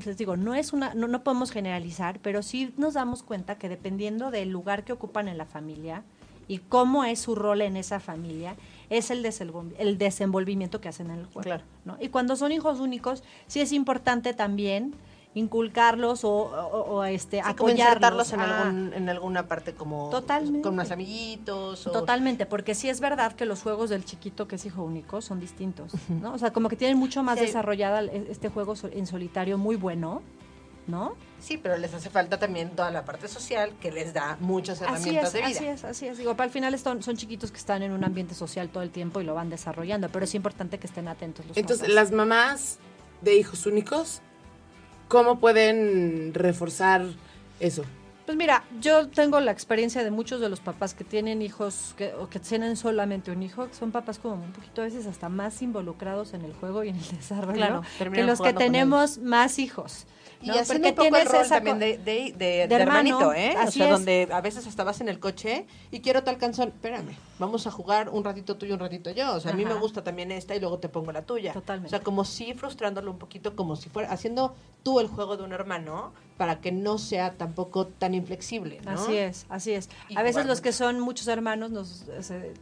Les digo, no es una, no, no podemos generalizar, pero sí nos damos cuenta que dependiendo del lugar que ocupan en la familia y cómo es su rol en esa familia, es el, el desenvolvimiento que hacen en el juego. Claro. ¿no? Y cuando son hijos únicos, sí es importante también inculcarlos o, o, este apoyarlos en, algún, en alguna parte como totalmente. con más amiguitos totalmente porque sí es verdad que los juegos del chiquito que es hijo único son distintos no o sea como que tienen mucho más desarrollada este juego en solitario muy bueno ¿no? Sí, pero les hace falta también toda la parte social que les da muchas herramientas de vida. Así es, así es. Digo, para al final son, son chiquitos que están en un ambiente social todo el tiempo y lo van desarrollando, pero es importante que estén atentos los Entonces, las mamás de hijos únicos ¿Cómo pueden reforzar eso? Pues mira, yo tengo la experiencia de muchos de los papás que tienen hijos que, o que tienen solamente un hijo, que son papás como un poquito a veces hasta más involucrados en el juego y en el desarrollo que los que tenemos más hijos. Y haciendo un poco el rol también de, de, hermanito, ¿eh? o sea, donde a veces hasta vas en el coche y quiero tal canción, espérame, vamos a jugar un ratito tú y un ratito yo. O sea, a mí me gusta también esta y luego te pongo la tuya. Totalmente. O sea, como si frustrándolo un poquito, como si fuera haciendo tú el juego de un hermano para que no sea tampoco tan inflexible, ¿no? Así es, así es. a veces los que son muchos hermanos, nos,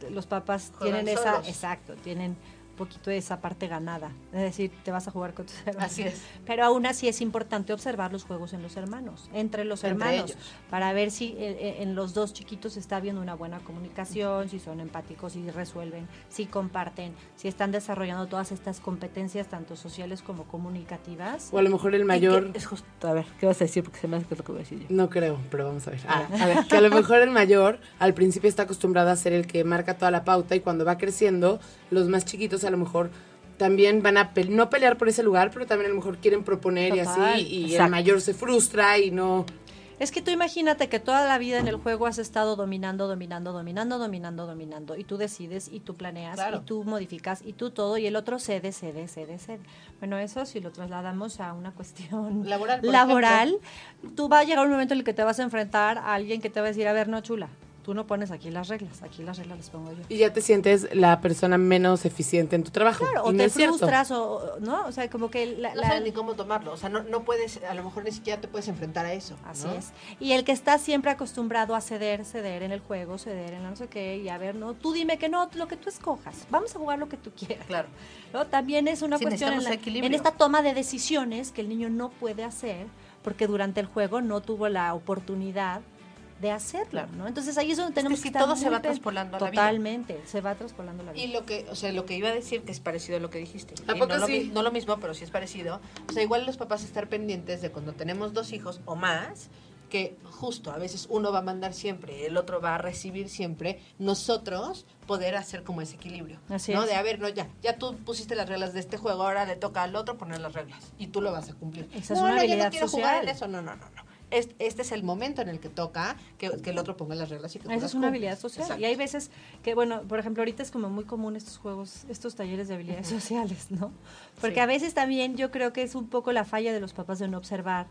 los papás tienen esa, exacto, tienen poquito de esa parte ganada. Es decir, te vas a jugar con tus hermanos. Así es. Pero aún así es importante observar los juegos en los hermanos, entre los hermanos, para ver si eh, eh, en los dos chiquitos está habiendo una buena comunicación, si son empáticos, si resuelven, si comparten, si están desarrollando todas estas competencias, tanto sociales como comunicativas. O a lo mejor el mayor... es justo, a ver, ¿qué vas a decir? Porque se me hace que es lo que voy a decir yo. No creo, pero vamos a ver. Ah, a ver, que a lo mejor el mayor al principio está acostumbrado a ser el que marca toda la pauta y cuando va creciendo, los más chiquitos a lo mejor también van a no pelear por ese lugar, pero también a lo mejor quieren proponer y así, y el mayor se frustra y no... Es que tú imagínate que toda la vida en el juego has estado dominando, dominando, dominando, dominando, dominando, y tú decides, y tú planeas, y tú modificas, y tú todo, y el otro cede, cede, cede, cede. Bueno, eso si lo trasladamos a una cuestión laboral, laboral tú va a llegar un momento en el que te vas a enfrentar a alguien que te va a decir, a ver, no chula, tú no pones aquí las reglas, aquí las reglas las pongo yo. Y ya te sientes la persona menos eficiente en tu trabajo. Claro, Y o no te frustras, o, ¿no? O sea, como que la, No la- sabes ni cómo tomarlo. O sea, no, no puedes, a lo mejor ni siquiera te puedes enfrentar a eso. Así ¿no? es. Y el que está siempre acostumbrado a ceder, ceder en el juego, ceder en la no sé qué, y a ver, no, tú dime que no, lo que tú escojas. Vamos a jugar lo que tú quieras. Claro. ¿no? También es una Sí, cuestión en, la- en esta toma de decisiones que el niño no puede hacer porque durante el juego no tuvo la oportunidad de hacerlo, Claro. ¿no? Entonces ahí es donde tenemos sí, que estar todo se va traspolando a la vida. Totalmente, se va traspolando la vida. Y lo que, o sea, lo que iba a decir, que es parecido a lo que dijiste. ¿A Y poco no, lo, sí? mi- no lo mismo, pero sí es parecido. O sea, igual los papás estar pendientes de cuando tenemos dos hijos o más, que justo a veces uno va a mandar siempre, el otro va a recibir siempre, nosotros poder hacer como ese equilibrio. Así ¿no? es. De, a ver, no, ya, ya tú pusiste las reglas de este juego, ahora le toca al otro poner las reglas y tú lo vas a cumplir. Esa es no, una no, yo no quiero jugar en eso, no, no, no, no. Este, es el momento en el que toca que, que el otro ponga las reglas y que tú Esa es una habilidad social. Exacto. Y hay veces que, bueno, por ejemplo, ahorita es como muy común estos juegos, estos talleres de habilidades sociales, ¿no? Porque Sí. a veces también yo creo que es un poco la falla de los papás de no observar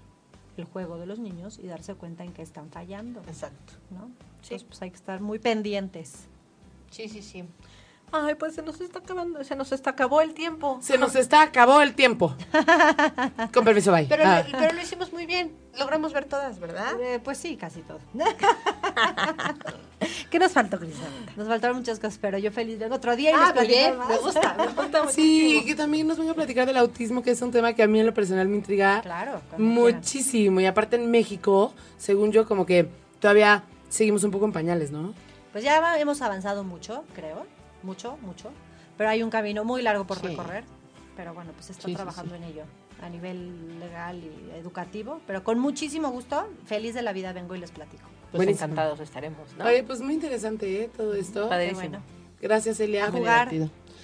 el juego de los niños y darse cuenta en que están fallando, Exacto. ¿no? Sí. Entonces, pues hay que estar muy pendientes. Sí, sí, sí. Ay, pues se nos está acabando, se nos está acabó el tiempo. Se nos está acabó el tiempo. Con permiso, bye. Pero, Ah. lo, pero lo hicimos muy bien. Logramos ver todas, ¿verdad? Eh, pues sí, casi todo. ¿Qué nos faltó, Cris? Nos faltaron muchas cosas, pero yo feliz vengo otro día y les Ah, bien. platico Me gusta, me gusta Sí, que también nos venga a platicar del autismo, que es un tema que a mí en lo personal me intriga Claro, quieran. muchísimo. Y aparte en México, según yo, como que todavía seguimos un poco en pañales, ¿no? Pues ya hemos avanzado mucho, creo. Mucho, mucho. Pero hay un camino muy largo por Sí. recorrer. Pero bueno, pues está Sí, trabajando sí. en ello a nivel legal y educativo. Pero con muchísimo gusto, feliz de la vida, vengo y les platico. Pues Buenísimo. encantados estaremos, ¿no? Oye, pues muy interesante, ¿eh? Todo esto. Padrísimo. Bueno. Gracias, Elia. A jugar.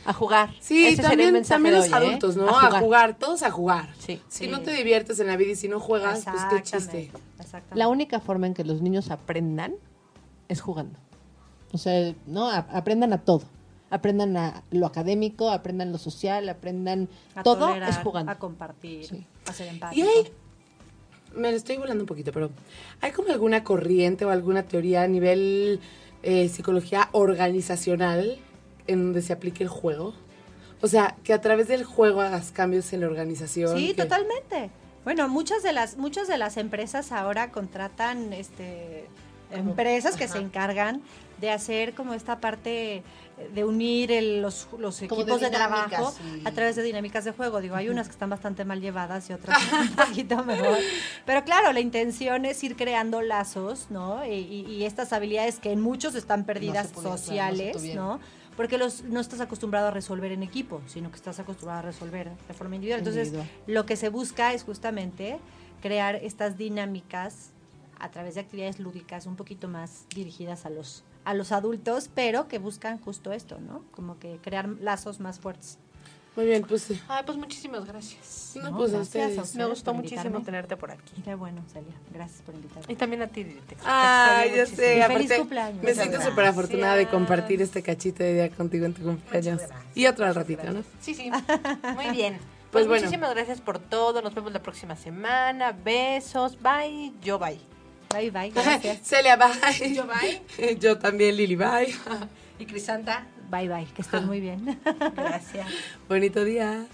A jugar. Sí, Ese sería el también, también los hoy, ¿eh? adultos, ¿no? A jugar. todos a jugar. Sí. Si Sí. no te diviertes en la vida y si no juegas, pues qué chiste. La única forma en que los niños aprendan es jugando. O sea, no, A- aprendan a todo. Aprendan a lo académico, aprendan lo social, aprendan A todo tolerar, es jugando. A compartir, Sí. a ser Y empático. hay, me lo estoy volando un poquito, pero ¿hay como alguna corriente o alguna teoría a nivel eh, psicología organizacional en donde se aplique el juego? O sea, que a través del juego hagas cambios en la organización. Sí, que- totalmente. Bueno, muchas de las muchas de las empresas ahora contratan este empresas que se encargan de hacer como esta parte de unir el- los, los de equipos de, trabajo a través de dinámicas de juego. Digo, hay unas que están bastante mal llevadas y otras un poquito mejor. Pero claro, la intención es ir creando lazos, ¿no? Y, y- y estas habilidades que en muchos están perdidas no sociales. ¿no? Porque los, no estás acostumbrado a resolver en equipo, sino que estás acostumbrado a resolver de forma individual. Entonces, Individual. lo que se busca es justamente crear estas dinámicas a través de actividades lúdicas un poquito más dirigidas a los a los adultos, pero que buscan justo esto, ¿no? Como que crear lazos más fuertes. Muy bien, pues sí. Ay, pues muchísimas gracias. No, No, pues gracias a ustedes. Me gustó muchísimo tenerte por aquí. Qué bueno, Celia. Gracias por invitarme. Y también a ti, Didi, te- te Ay, extrañé ya muchísimo. sé. Y Aparte, feliz cumpleaños. me Muchas siento súper afortunada de compartir este cachito de día contigo en tu cumpleaños. Y otro al ratito, ¿no? Sí, sí. Muy bien. Pues Pues, bueno. muchísimas gracias por todo. Nos vemos la próxima semana. Besos. Bye. Yo bye. Bye, bye. Gracias. Celia, bye. Yo bye. Yo también, Lili, bye. Y Crisanta. bye, bye. Que estén muy bien. Gracias. Bonito día.